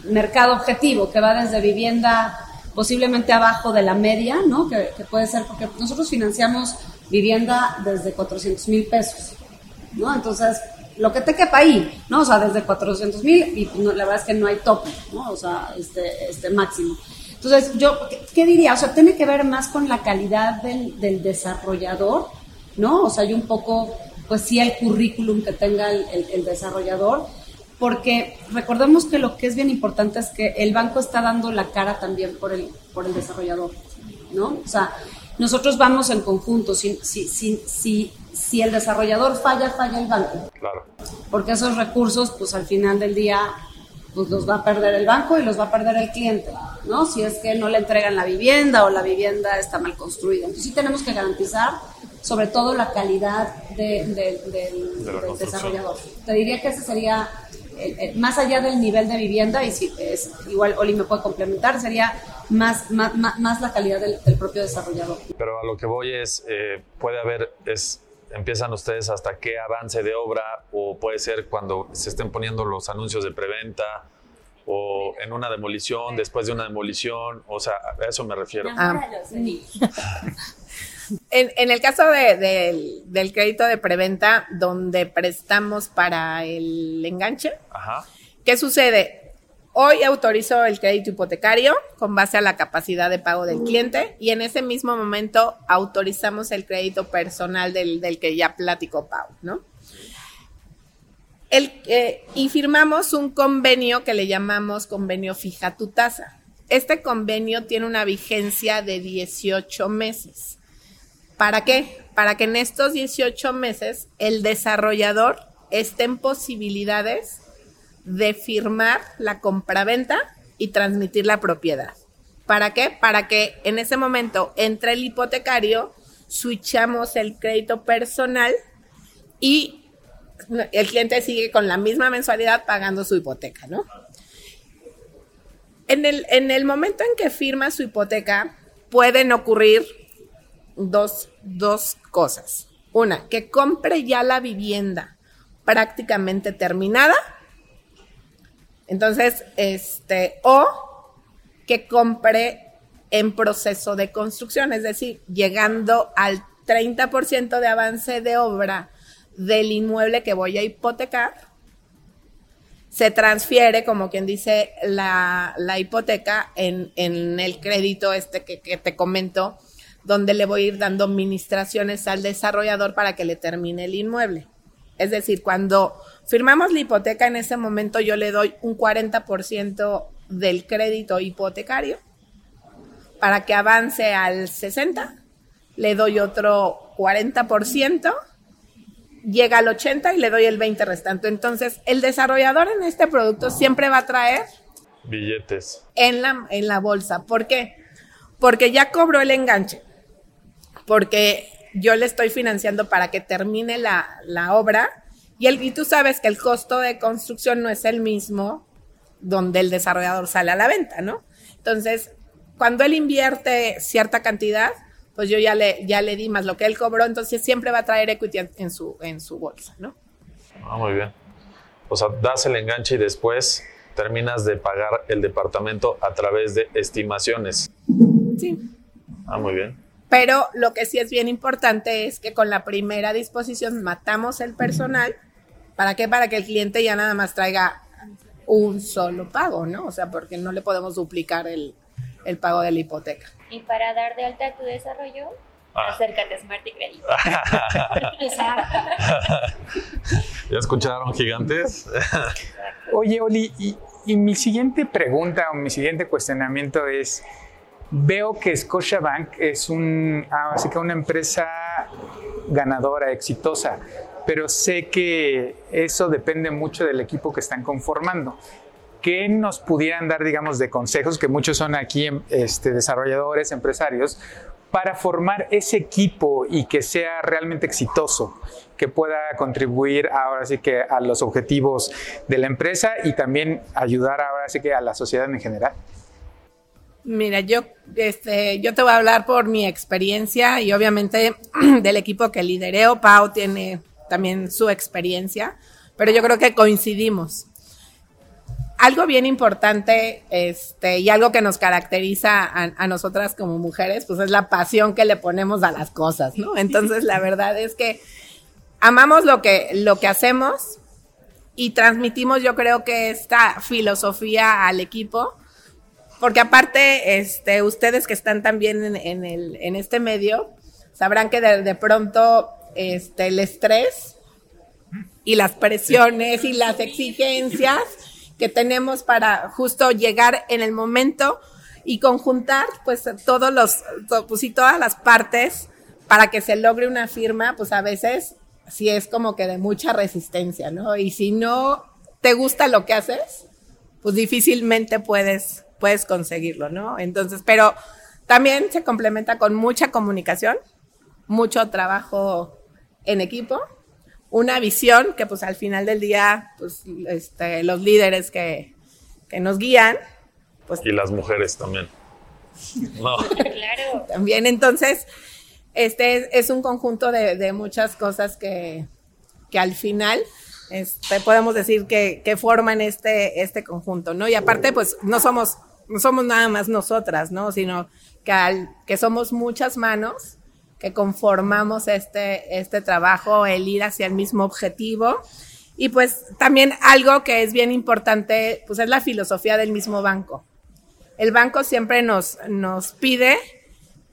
mercado objetivo, que va desde vivienda posiblemente abajo de la media, ¿no? Que, que puede ser, porque nosotros financiamos vivienda desde 400 mil pesos, ¿no? Entonces, lo que te quepa ahí, ¿no? O sea, desde 400 mil y la verdad es que no hay tope, ¿no? O sea, este, este máximo. Entonces, yo, ¿qué, ¿qué, diría? O sea, tiene que ver más con la calidad del, del, desarrollador, ¿no? O sea, y un poco, pues sí, el currículum que tenga el, el, el desarrollador, porque recordemos que lo que es bien importante es que el banco está dando la cara también por el, por el desarrollador, ¿no? O sea, nosotros vamos en conjunto. Si, si, si, si, si el desarrollador falla, falla el banco. Claro. Porque esos recursos, pues al final del día, pues los va a perder el banco y los va a perder el cliente, ¿no? Si es que no le entregan la vivienda o la vivienda está mal construida. Entonces sí tenemos que garantizar sobre todo la calidad de, de- del- De desarrollador. Te diría que ese sería, el- el- más allá del nivel de vivienda, y si es, igual Oli me puede complementar, sería más, más, más, más la calidad del, del propio desarrollador. Pero a lo que voy es, eh, puede haber, es, empiezan ustedes hasta qué avance de obra o puede ser cuando se estén poniendo los anuncios de preventa o en una demolición, después de una demolición, o sea, a eso me refiero. Ah. En, en el caso de- del- del crédito de preventa, donde prestamos para el enganche, Ajá, ¿qué sucede? Hoy autorizo el crédito hipotecario con base a la capacidad de pago del cliente y en ese mismo momento autorizamos el crédito personal del, del que ya platicó Pau, ¿no? El, eh, y firmamos un convenio que le llamamos convenio fija tu tasa. Este convenio tiene una vigencia de 18 meses. ¿Para qué? Para que en estos 18 meses el desarrollador esté en posibilidades de firmar la compraventa y transmitir la propiedad. ¿Para qué? Para que en ese momento entre el hipotecario, switchamos el crédito personal y el cliente sigue con la misma mensualidad pagando su hipoteca, ¿no? En el, en el momento en que firma su hipoteca, pueden ocurrir dos, dos cosas. Una, que compre ya la vivienda prácticamente terminada. Entonces, este, o que compre en proceso de construcción, es decir, llegando al 30% de avance de obra del inmueble que voy a hipotecar, se transfiere, como quien dice, la, la hipoteca en, en el crédito este que, que te comento, donde le voy a ir dando administraciones al desarrollador para que le termine el inmueble. Es decir, cuando firmamos la hipoteca, en ese momento yo le doy un 40% del crédito hipotecario para que avance al 60%, le doy otro 40%, llega al 80% y le doy el 20% restante. Entonces, el desarrollador en este producto siempre va a traer billetes. en la, en la bolsa. ¿Por qué? Porque ya cobró el enganche. Porque yo le estoy financiando para que termine la, la obra. Y, el, y tú sabes que el costo de construcción no es el mismo donde el desarrollador sale a la venta, ¿no? Entonces, cuando él invierte cierta cantidad, pues yo ya le, ya le di más lo que él cobró, entonces siempre va a traer equity en su, en su bolsa, ¿no? Ah, muy bien. O sea, das el enganche y después terminas de pagar el departamento a través de estimaciones. Sí. Ah, muy bien. Pero lo que sí es bien importante es que con la primera disposición matamos el personal. ¿Para qué? Para que el cliente ya nada más traiga un solo pago, ¿no? O sea, porque no le podemos duplicar el, el pago de la hipoteca. Y para dar de alta tu desarrollo, Ah. acércate a Smart y Credit. ¿Ya escucharon, gigantes? Oye, Oli, y, y mi siguiente pregunta o mi siguiente cuestionamiento es, veo que Scotiabank es un, ah, así que una empresa ganadora, exitosa, pero sé que eso depende mucho del equipo que están conformando. ¿Qué nos pudieran dar, digamos, de consejos, que muchos son aquí em, este, desarrolladores, empresarios, para formar ese equipo y que sea realmente exitoso, que pueda contribuir ahora sí que a los objetivos de la empresa y también ayudar ahora sí que a la sociedad en general? Mira, yo, este, yo te voy a hablar por mi experiencia y obviamente del equipo que lidereo. Pau tiene también su experiencia, pero yo creo que coincidimos. Algo bien importante este, y algo que nos caracteriza a, a, nosotras como mujeres, pues es la pasión que le ponemos a las cosas, ¿no? Entonces, la verdad es que amamos lo que, lo que hacemos y transmitimos, yo creo que esta filosofía al equipo porque aparte, este, ustedes que están también en, en, el, en este medio, sabrán que de, de, pronto este, el estrés y las presiones y las exigencias que tenemos para justo llegar en el momento y conjuntar pues todos los, pues todas las partes para que se logre una firma, pues a veces sí es como que de mucha resistencia, ¿no? Y si no te gusta lo que haces, pues difícilmente puedes, puedes conseguirlo, ¿no? Entonces, pero también se complementa con mucha comunicación, mucho trabajo en equipo, una visión que pues al final del día, pues este, los líderes que, que nos guían, pues... Y las mujeres también. No. claro. También, entonces, este es, un conjunto de, muchas cosas que, que al final este, podemos decir que, que, forman este, este conjunto, ¿no? Y aparte, pues no somos, no somos nada más nosotras, ¿no? Sino que, al, que somos muchas manos que conformamos este, este trabajo, el ir hacia el mismo objetivo. Y pues también algo que es bien importante, pues es la filosofía del mismo banco. El banco siempre nos, nos pide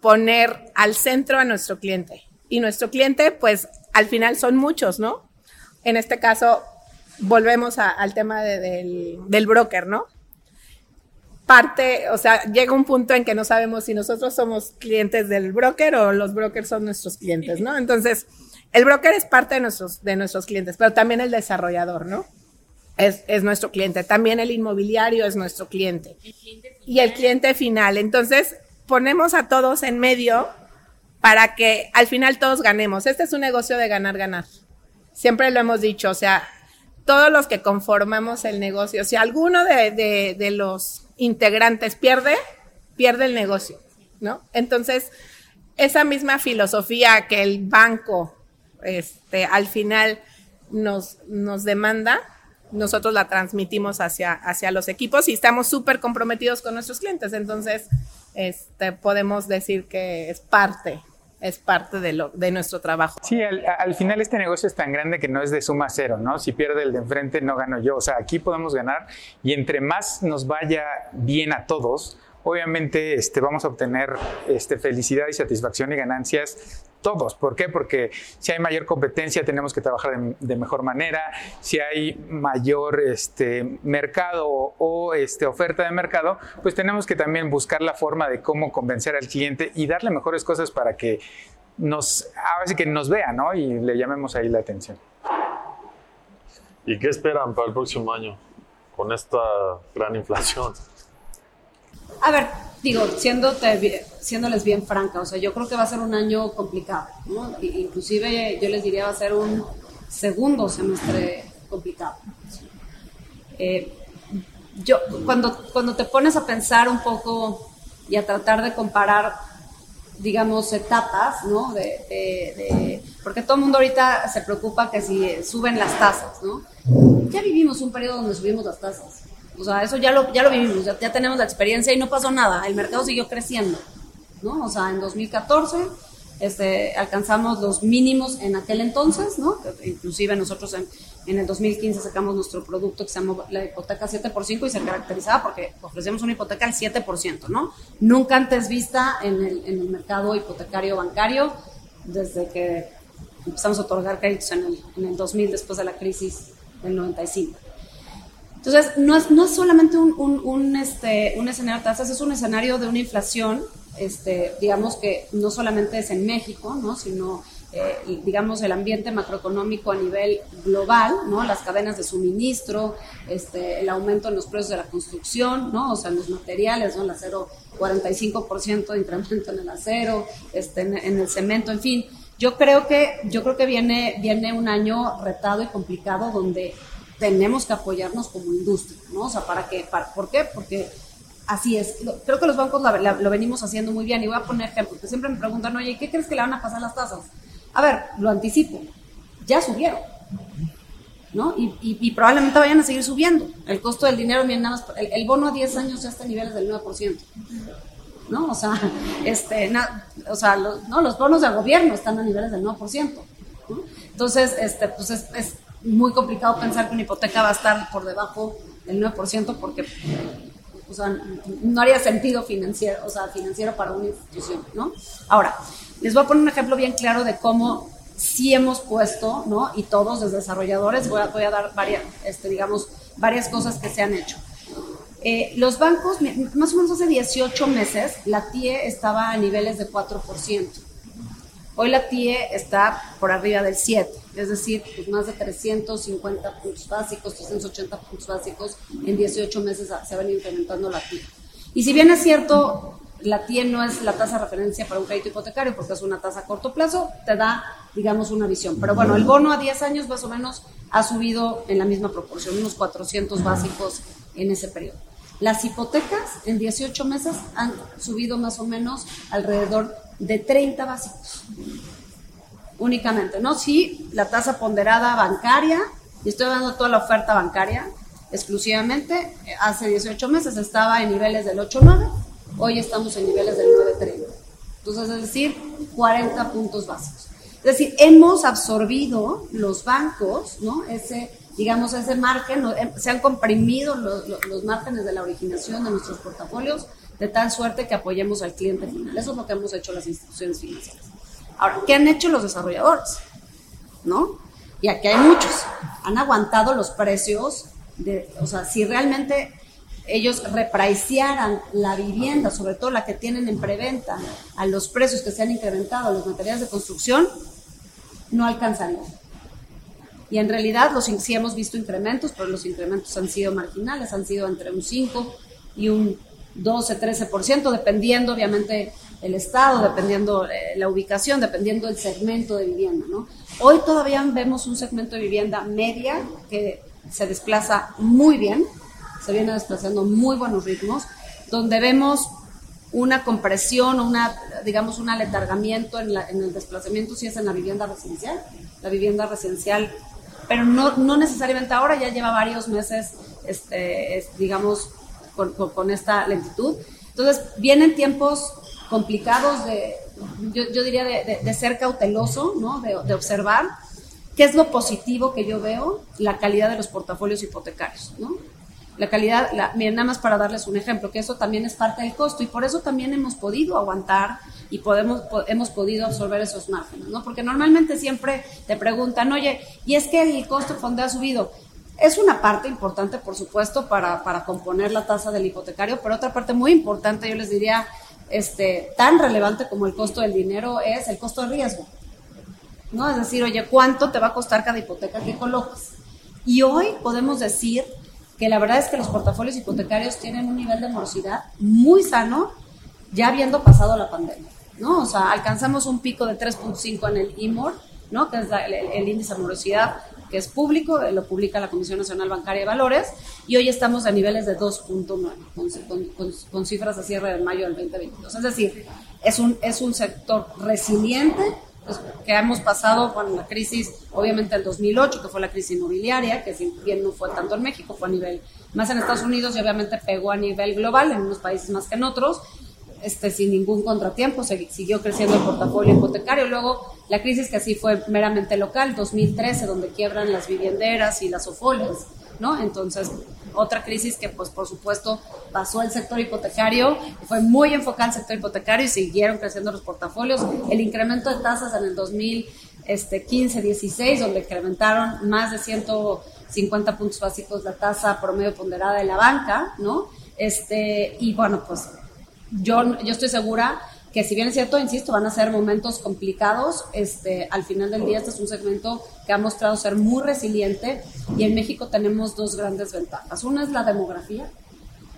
poner al centro a nuestro cliente. Y nuestro cliente, pues al final son muchos, ¿no? En este caso, volvemos al tema del, del broker, ¿no? Parte, o sea, llega un punto en que no sabemos si nosotros somos clientes del broker o los brokers son nuestros clientes, ¿no? Entonces, el broker es parte de nuestros, de nuestros clientes, pero también el desarrollador, ¿no? Es, es nuestro cliente. También el inmobiliario es nuestro cliente. y el cliente final. Entonces, ponemos a todos en medio para que al final todos ganemos. Este es un negocio de ganar, ganar. Siempre lo hemos dicho, o sea, todos los que conformamos el negocio, si alguno de, de, los integrantes pierde, pierde el negocio, ¿no? Entonces, esa misma filosofía que el banco este, al final nos, nos demanda, nosotros la transmitimos hacia, hacia los equipos y estamos súper comprometidos con nuestros clientes. Entonces, este, podemos decir que es parte es parte de, lo, de nuestro trabajo. Sí, al, final este negocio es tan grande que no es de suma cero, ¿no? Si pierde el de enfrente, no gano yo. O sea, aquí podemos ganar y entre más nos vaya bien a todos, obviamente este, vamos a obtener este, felicidad y satisfacción y ganancias todos. ¿Por qué? Porque si hay mayor competencia tenemos que trabajar de, mejor manera, si hay mayor este, mercado o este, oferta de mercado, pues tenemos que también buscar la forma de cómo convencer al cliente y darle mejores cosas para que nos, a que nos vea, ¿no? Y le llamemos ahí la atención. ¿Y qué esperan para el próximo año con esta gran inflación? A ver, digo, siéndote, siéndoles bien franca, o sea, yo creo que va a ser un año complicado, ¿no? Inclusive yo les diría va a ser un segundo semestre complicado. Eh, yo, cuando, cuando te pones a pensar un poco y a tratar de comparar, digamos, etapas, ¿no? De, porque todo el mundo ahorita se preocupa que si suben las tasas, ¿no? Ya vivimos un periodo donde subimos las tasas. O sea, eso ya lo, ya lo vivimos, ya, tenemos la experiencia y no pasó nada. El mercado siguió creciendo, ¿no? O sea, en 2014 este, alcanzamos los mínimos en aquel entonces, ¿no? Inclusive nosotros en, en el 2015 sacamos nuestro producto que se llama la hipoteca 7 por 5 y se caracterizaba porque ofrecemos una hipoteca al 7%, ¿no? Nunca antes vista en el, en el mercado hipotecario bancario desde que empezamos a otorgar créditos en el, en el 2000 después de la crisis del 95. Entonces, no es, no es solamente un, un, este, un escenario de tasas, es un escenario de una inflación, este, digamos que no solamente es en México, ¿no? sino, eh, digamos, el ambiente macroeconómico a nivel global, ¿no? las cadenas de suministro, este, el aumento en los precios de la construcción, ¿no? o sea, los materiales, ¿no? el acero, 45% de incremento en el acero, este, en, en el cemento, en fin. Yo creo que, yo creo que viene, viene un año retado y complicado donde tenemos que apoyarnos como industria, ¿no? O sea, ¿para qué? ¿Por qué? Porque así es. Creo que los bancos lo venimos haciendo muy bien. Y voy a poner ejemplo, porque siempre me preguntan, oye, ¿qué crees que le van a pasar las tasas? A ver, lo anticipo. Ya subieron. ¿no? Y, probablemente vayan a seguir subiendo. El costo del dinero, miren, el, bono a 10 años ya está a niveles del 9%. ¿No? O sea, este, o sea ¿no? los bonos de gobierno están a niveles del 9%. Entonces, este, pues es, es muy complicado pensar que una hipoteca va a estar por debajo del 9% porque o sea, no haría sentido financiero, o sea, financiero para una institución, ¿no? Ahora, les voy a poner un ejemplo bien claro de cómo sí hemos puesto, ¿no? Y todos los desarrolladores, voy a, voy a dar varias, este, digamos, varias cosas que se han hecho. Eh, los bancos, más o menos hace 18 meses, la TIE estaba a niveles de 4%. Hoy la TIE está por arriba del 7, es decir, pues más de 350 puntos básicos, 380 puntos básicos en 18 meses se van incrementando la TIE. Y si bien es cierto, la TIE no es la tasa de referencia para un crédito hipotecario porque es una tasa a corto plazo, te da, digamos, una visión. Pero bueno, el bono a 10 años más o menos ha subido en la misma proporción, unos 400 básicos en ese periodo. Las hipotecas en 18 meses han subido más o menos alrededor de 30 básicos. Únicamente, ¿no? Sí, la tasa ponderada bancaria, y estoy dando toda la oferta bancaria exclusivamente, hace 18 meses estaba en niveles del 8.9, hoy estamos en niveles del 9.30. Entonces, es decir, 40 puntos básicos. Es decir, hemos absorbido los bancos, ¿no? Ese digamos, ese margen, em, se han comprimido los, los, márgenes de la originación de nuestros portafolios de tal suerte que apoyemos al cliente final. Eso es lo que hemos hecho las instituciones financieras. Ahora, ¿qué han hecho los desarrolladores? ¿No? Y aquí hay muchos. Han aguantado los precios de, o sea, si realmente ellos repricearan la vivienda, sobre todo la que tienen en preventa, a los precios que se han incrementado, a los materiales de construcción, no alcanzarían. Y en realidad los, sí hemos visto incrementos, pero los incrementos han sido marginales, han sido entre un 5 y un 12, 13%, dependiendo obviamente el estado, dependiendo eh, la ubicación, dependiendo el segmento de vivienda. ¿no? Hoy todavía vemos un segmento de vivienda media que se desplaza muy bien, se viene desplazando muy buenos ritmos, donde vemos una compresión, una, digamos, un aletargamiento en, en el desplazamiento si es en la vivienda residencial. La vivienda residencial pero no, no necesariamente ahora, ya lleva varios meses, este, digamos, con, esta lentitud. Entonces, vienen tiempos complicados de, yo, diría, de, ser cauteloso, ¿no? De, observar qué es lo positivo que yo veo, la calidad de los portafolios hipotecarios, ¿no? La calidad, la, miren, nada más para darles un ejemplo, que eso también es parte del costo y por eso también hemos podido aguantar y podemos, hemos podido absorber esos márgenes, ¿no? Porque normalmente siempre te preguntan, oye, ¿y es que el costo de fondo ha subido? Es una parte importante, por supuesto, para, para componer la tasa del hipotecario, pero otra parte muy importante, yo les diría, este, tan relevante como el costo del dinero es el costo de riesgo. ¿no? Es decir, oye, ¿cuánto te va a costar cada hipoteca que colocas? Y hoy podemos decir que la verdad es que los portafolios hipotecarios tienen un nivel de morosidad muy sano, ya habiendo pasado la pandemia. ¿no? O sea, alcanzamos un pico de 3.5 en el IMOR, ¿no? Que es el, índice de morosidad que es público, eh, lo publica la Comisión Nacional Bancaria de Valores, y hoy estamos a niveles de 2.9, con, con, cifras a cierre de mayo del 2022. Es decir, es un, es un sector resiliente, pues, que hemos pasado con la crisis, obviamente el 2008, que fue la crisis inmobiliaria, que si bien no fue tanto en México, fue a nivel más en Estados Unidos y obviamente pegó a nivel global, en unos países más que en otros, este, sin ningún contratiempo, se, siguió creciendo el portafolio hipotecario. Luego, la crisis que sí fue meramente local, 2013, donde quiebran las vivienderas y las ofoles, ¿no? Entonces, otra crisis que, pues, por supuesto, pasó el sector hipotecario, fue muy enfocada al sector hipotecario y siguieron creciendo los portafolios. El incremento de tasas en el 2015, 16, donde incrementaron más de 150 puntos básicos la tasa promedio ponderada de la banca, ¿no? Este, y bueno, pues yo, yo estoy segura que si bien es cierto, insisto, van a ser momentos complicados, este, al final del día este es un segmento que ha mostrado ser muy resiliente y en México tenemos dos grandes ventajas. Una es la demografía,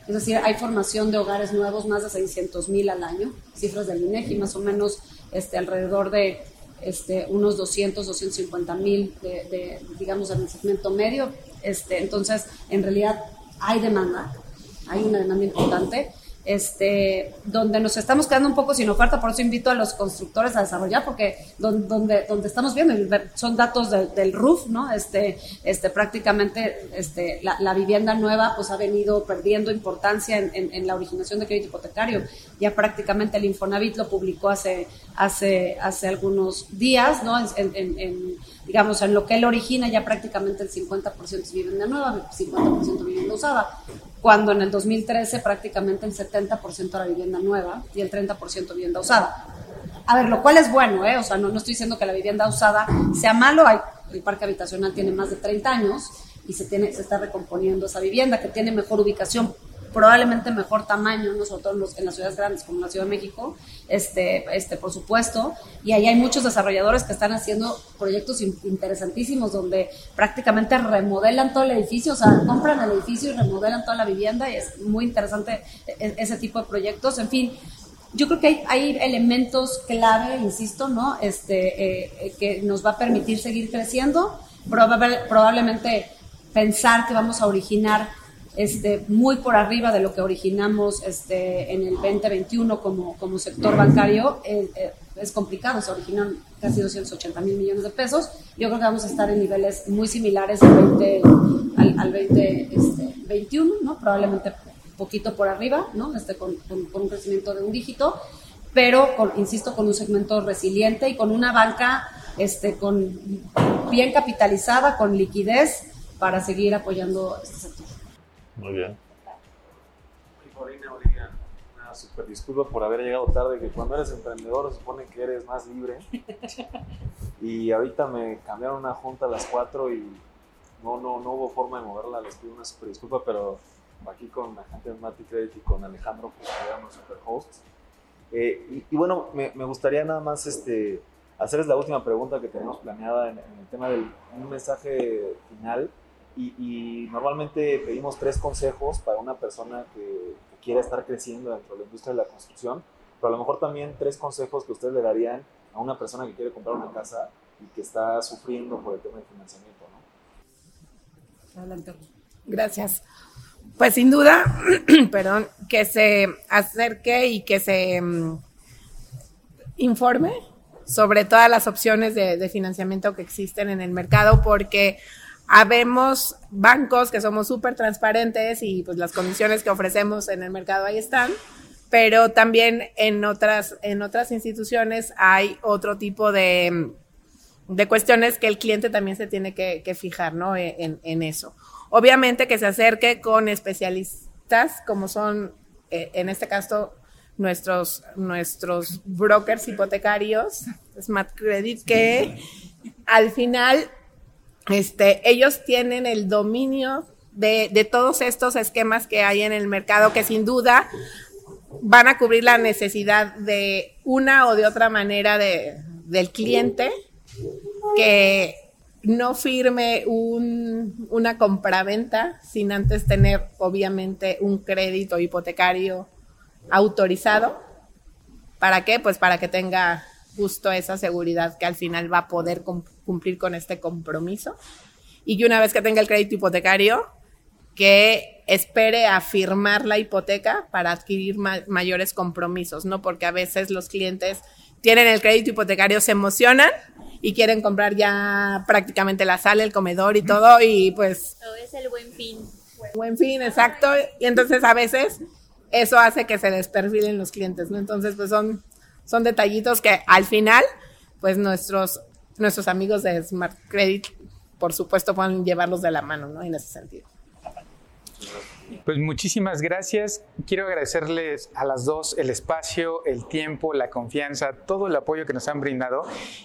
es decir, hay formación de hogares nuevos, más de 600 mil al año, cifras del INEGI, más o menos este, alrededor de este, unos 200, 250 mil, de, digamos, en el segmento medio. Este, entonces, en realidad hay demanda, hay una demanda importante este, donde nos estamos quedando un poco sin oferta, por eso invito a los constructores a desarrollar, porque donde, donde, estamos viendo, son datos del RUF, ¿no? Este, este, prácticamente este, la, vivienda nueva pues ha venido perdiendo importancia en, en, la originación de crédito hipotecario. Ya prácticamente el Infonavit lo publicó hace, hace, hace algunos días, ¿no? En, digamos, en lo que él origina ya prácticamente el 50% es vivienda nueva, 50% vivienda usada cuando en el 2013 prácticamente el 70% era vivienda nueva y el 30% vivienda usada. A ver, lo cual es bueno, ¿eh? O sea, no, no estoy diciendo que la vivienda usada sea malo, hay, el parque habitacional tiene más de 30 años y se, tiene, se está recomponiendo esa vivienda que tiene mejor ubicación probablemente mejor tamaño, ¿no? sobre todo en, las ciudades grandes como la Ciudad de México, este, este, por supuesto, y ahí hay muchos desarrolladores que están haciendo proyectos in- interesantísimos donde prácticamente remodelan todo el edificio, o sea, compran el edificio y remodelan toda la vivienda y es muy interesante e- ese tipo de proyectos, en fin, yo creo que hay, hay elementos clave, insisto, ¿no? Este, eh, eh, que nos va a permitir seguir creciendo, Probable- probablemente pensar que vamos a originar este, muy por arriba de lo que originamos este, en el 2021 como, sector bancario, eh, eh, es complicado, se originan casi 280 mil millones de pesos. Yo creo que vamos a estar en niveles muy similares al 20, al, al 2021, ¿no? probablemente un poquito por arriba, ¿no? este, con, un crecimiento de un dígito, pero, con, insisto, con un segmento resiliente y con una banca este, bien capitalizada, con liquidez, para seguir apoyando este sector. Muy bien. Olivia, una super disculpa por haber llegado tarde, que cuando eres emprendedor se supone que eres más libre. Y ahorita me cambiaron una junta a las 4 y no, no, no hubo forma de moverla, les pido una super disculpa, pero aquí con la gente de Mati Credit y con Alejandro, pues eran los super hosts. Eh, y, y bueno, me, me gustaría nada más este, hacerles la última pregunta que tenemos planeada en, en el tema del un mensaje final. Y, y normalmente pedimos tres consejos para una persona que, que quiera estar creciendo dentro de la industria de la construcción, pero a lo mejor también tres consejos que ustedes le darían a una persona que quiere comprar una casa y que está sufriendo por el tema de financiamiento, ¿no? Adelante. Gracias. Pues sin duda, perdón, que se acerque y que se mm, informe sobre todas las opciones de, de financiamiento que existen en el mercado, porque habemos bancos que somos súper transparentes y pues las condiciones que ofrecemos en el mercado ahí están, pero también en otras, en otras instituciones hay otro tipo de, de cuestiones que el cliente también se tiene que, fijar, ¿no? En, en eso. Obviamente que se acerque con especialistas, como son, eh, en este caso, nuestros, nuestros brokers hipotecarios, Smart Credit, que al final este, ellos tienen el dominio de, todos estos esquemas que hay en el mercado, que sin duda van a cubrir la necesidad de una o de otra manera de, del cliente que no firme un, una compraventa sin antes tener obviamente un crédito hipotecario autorizado. ¿Para qué? Pues para que tenga justo esa seguridad que al final va a poder cum- cumplir con este compromiso. Y que una vez que tenga el crédito hipotecario, que espere a firmar la hipoteca para adquirir ma- mayores compromisos, ¿no? Porque a veces los clientes tienen el crédito hipotecario, se emocionan y quieren comprar ya prácticamente la sala, el comedor y todo, y pues es el buen fin. buen fin, exacto. Y entonces a veces eso hace que se desperfilen los clientes, ¿no? Entonces, pues son, son detallitos que al final, pues nuestros, nuestros amigos de Smart Credit, por supuesto, pueden llevarlos de la mano, ¿no? En ese sentido. Pues muchísimas gracias. Quiero agradecerles a las dos el espacio, el tiempo, la confianza, todo el apoyo que nos han brindado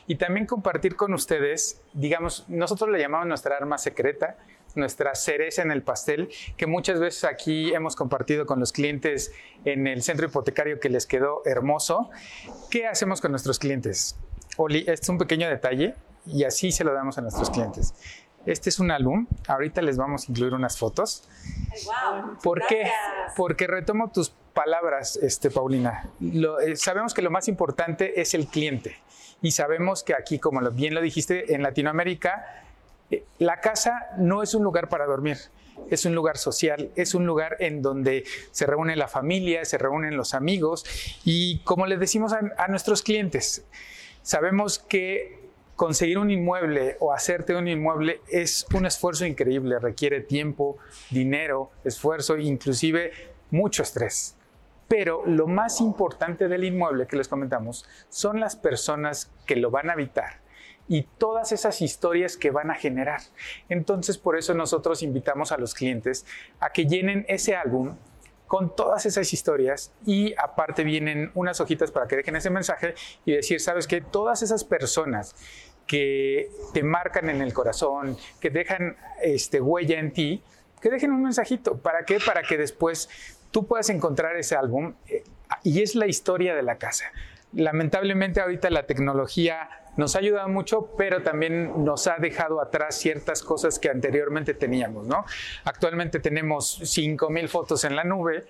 y también compartir con ustedes, digamos, nosotros le llamamos nuestra arma secreta, nuestra cereza en el pastel, que muchas veces aquí hemos compartido con los clientes en el centro hipotecario que les quedó hermoso. ¿Qué hacemos con nuestros clientes? Oli, este es un pequeño detalle y así se lo damos a nuestros clientes. Este es un álbum, ahorita les vamos a incluir unas fotos. ¿Por qué? Porque retomo tus palabras, este, Paulina. Lo- eh, sabemos que lo más importante es el cliente. Y sabemos que aquí, como lo- bien lo dijiste, en Latinoamérica, eh, la casa no es un lugar para dormir. Es un lugar social, es un lugar en donde se reúne la familia, se reúnen los amigos y como les decimos a, a nuestros clientes, sabemos que conseguir un inmueble o hacerte un inmueble es un esfuerzo increíble, requiere tiempo, dinero, esfuerzo, inclusive mucho estrés. Pero lo más importante del inmueble que les comentamos son las personas que lo van a habitar y todas esas historias que van a generar. Entonces, por eso nosotros invitamos a los clientes a que llenen ese álbum con todas esas historias y aparte vienen unas hojitas para que dejen ese mensaje y decir, sabes que todas esas personas que te marcan en el corazón, que dejan este, huella en ti, que dejen un mensajito. ¿Para qué? Para que después tú puedas encontrar ese álbum eh, y es la historia de la casa. Lamentablemente ahorita la tecnología nos ha ayudado mucho, pero también nos ha dejado atrás ciertas cosas que anteriormente teníamos. Actualmente tenemos 5000 fotos en la nube,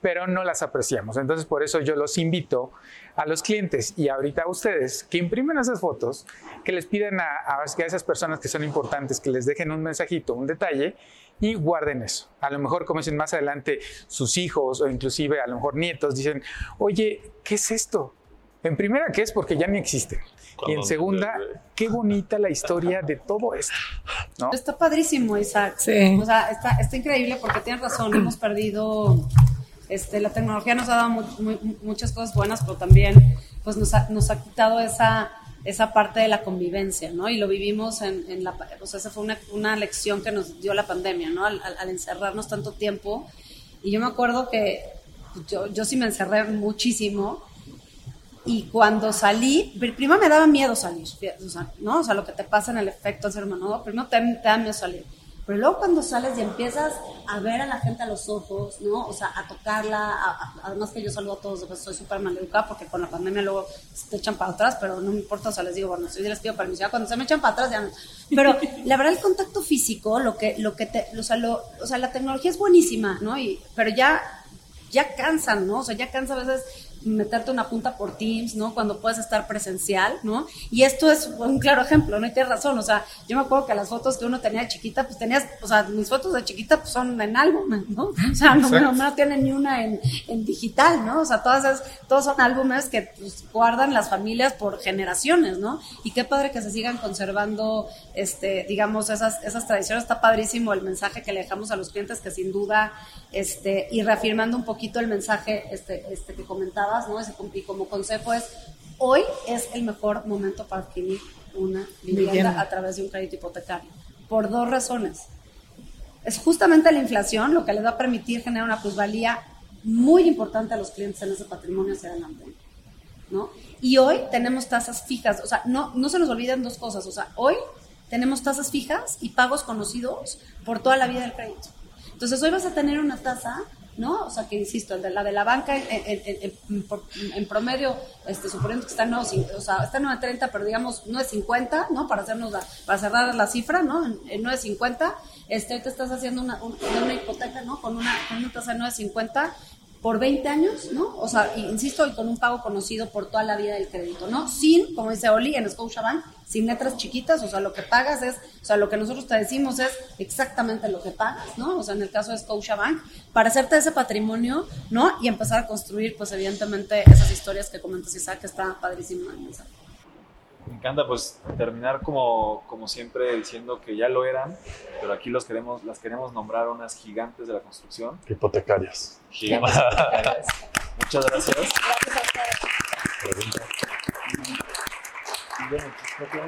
pero no las apreciamos. Entonces, por eso yo los invito a los clientes y ahorita a ustedes que imprimen esas fotos, que les pidan a, a, esas personas que son importantes, que les dejen un mensajito, un detalle y guarden eso. A lo mejor, como dicen más adelante, sus hijos o inclusive a lo mejor nietos dicen, oye, ¿qué es esto? En primera, ¿qué es? Porque ya ni existe. Y en segunda, qué bonita la historia de todo esto. ¿no? Está padrísimo, Isaac. Sí. O sea, está, está increíble porque tienes razón, hemos perdido este, la tecnología nos ha dado mu mu muchas cosas buenas, pero también pues nos ha, nos ha quitado esa, esa parte de la convivencia, ¿no? Y lo vivimos en, en la... O sea, esa fue una, una, lección que nos dio la pandemia, ¿no? Al, al, al, encerrarnos tanto tiempo. Y yo me acuerdo que yo, yo sí me encerré muchísimo. Y cuando salí, primero me daba miedo salir, o sea, ¿no? O sea, lo que te pasa en el efecto al ser humano, primero te, te da miedo salir. Pero luego cuando sales y empiezas a ver a la gente a los ojos, ¿no? O sea, a tocarla, a, a, además que yo saludo a todos, pues soy súper maleducada porque con la pandemia luego se te echan para atrás, pero no me importa, o sea, les digo, bueno, si les pido permiso, ya cuando se me echan para atrás ya no. Pero la verdad el contacto físico, lo que, lo que te, o sea, lo, o sea, la tecnología es buenísima, ¿no? Y, pero ya, ya cansan, ¿no? O sea, ya cansa a veces meterte una punta por Teams, ¿no? Cuando puedes estar presencial, ¿no? Y esto es un claro ejemplo, ¿no? Y tienes razón, o sea, yo me acuerdo que las fotos que uno tenía de chiquita, pues tenías, o sea, mis fotos de chiquita pues son en álbumes, ¿no? O sea, no, no, no tienen ni una en, en, digital, ¿no? O sea, todas esas, todos son álbumes que pues, guardan las familias por generaciones, ¿no? Y qué padre que se sigan conservando, este, digamos, esas, esas tradiciones, está padrísimo el mensaje que le dejamos a los clientes, que sin duda, este, y reafirmando un poquito el mensaje, este, este que comentaba, ¿no? Y como consejo es, hoy es el mejor momento para adquirir una vivienda a través de un crédito hipotecario, por dos razones. Es justamente la inflación lo que les va a permitir generar una plusvalía muy importante a los clientes en ese patrimonio hacia adelante, ¿no? Y hoy tenemos tasas fijas, o sea, no, no se nos olviden dos cosas, o sea, hoy tenemos tasas fijas y pagos conocidos por toda la vida del crédito. Entonces, hoy vas a tener una tasa ¿no? O sea, que insisto, el de la de la banca en, promedio, este, suponiendo que está en 9.30, o sea, está en 9.30, pero digamos 9.50, ¿no? Para hacernos la, para cerrar la cifra, ¿no? En, en 9.50, este, te estás haciendo una, un, una hipoteca, ¿no? Con una, con una tasa de 9.50 por 20 años, ¿no? O sea, insisto, y con un pago conocido por toda la vida del crédito, ¿no? Sin, como dice Oli en Scotiabank, sin letras chiquitas, o sea, lo que pagas es, o sea, lo que nosotros te decimos es exactamente lo que pagas, ¿no? O sea, en el caso de Scotiabank, para hacerte ese patrimonio, ¿no? Y empezar a construir, pues, evidentemente, esas historias que comentas, Isaac, que está padrísimo el mensaje. Me encanta pues terminar como, como siempre diciendo que ya lo eran, pero aquí los queremos, las queremos nombrar unas gigantes de la construcción. Hipotecarias. Gigantes hipotecarias. Muchas gracias. Pregunta.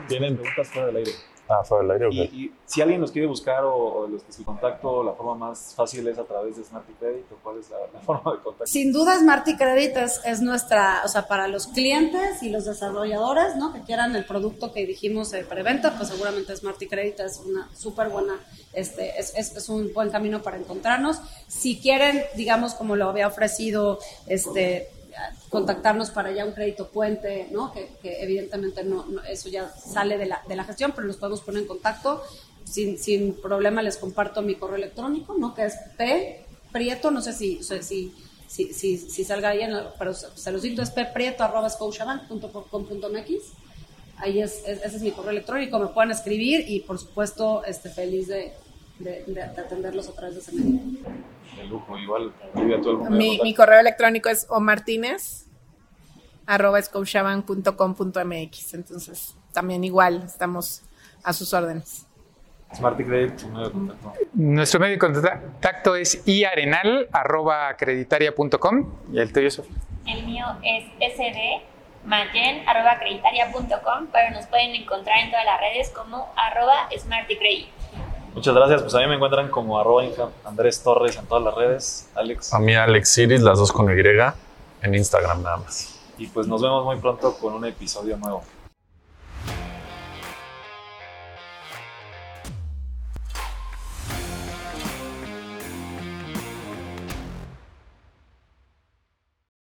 Tienen preguntas fuera del aire. Ah, fuera del aire, ok. Y, y, si alguien los quiere buscar o, o los que su contacto, la forma más fácil es a través de Smarty Credit o cuál es la, la forma de contacto. Sin duda Smarty Credit es, es, nuestra, o sea, para los clientes y los desarrolladores, ¿no? Que quieran el producto que dijimos de preventa, pues seguramente Smarty Credit es una súper buena, este, es, es, es, un buen camino para encontrarnos. Si quieren, digamos, como lo había ofrecido, este, contactarnos para ya un crédito puente, ¿no? Que, evidentemente no, eso ya sale de la, de la gestión, pero nos podemos poner en contacto. Sin, sin problema les comparto mi correo electrónico, ¿no? Que es P Prieto, no sé si, si, si, si, si salga ahí, en el, pero se los dicto, es pprieto.scotiabank.com.mx. Ahí es, es, ese es mi correo electrónico, me pueden escribir y por supuesto este, feliz de, de, de atenderlos a través de ese medio. De lujo, igual. Todo el mi, mi, correo electrónico es omartinez arroba scotiabank.com.mx entonces también igual estamos a sus órdenes. Smarty Credit, medio de contacto. Nuestro medio de contacto es iarenal.acreditaria.com y el tuyo, Sofía. El mío es sdmayen.acreditaria.com, pero nos pueden encontrar en todas las redes como arroba smartycredit. Muchas gracias. Pues a mí me encuentran como arroba Andrés Torres en todas las redes. Alex. A mí Alex Siris, las dos con Y, en Instagram nada más. Y pues nos vemos muy pronto con un episodio nuevo.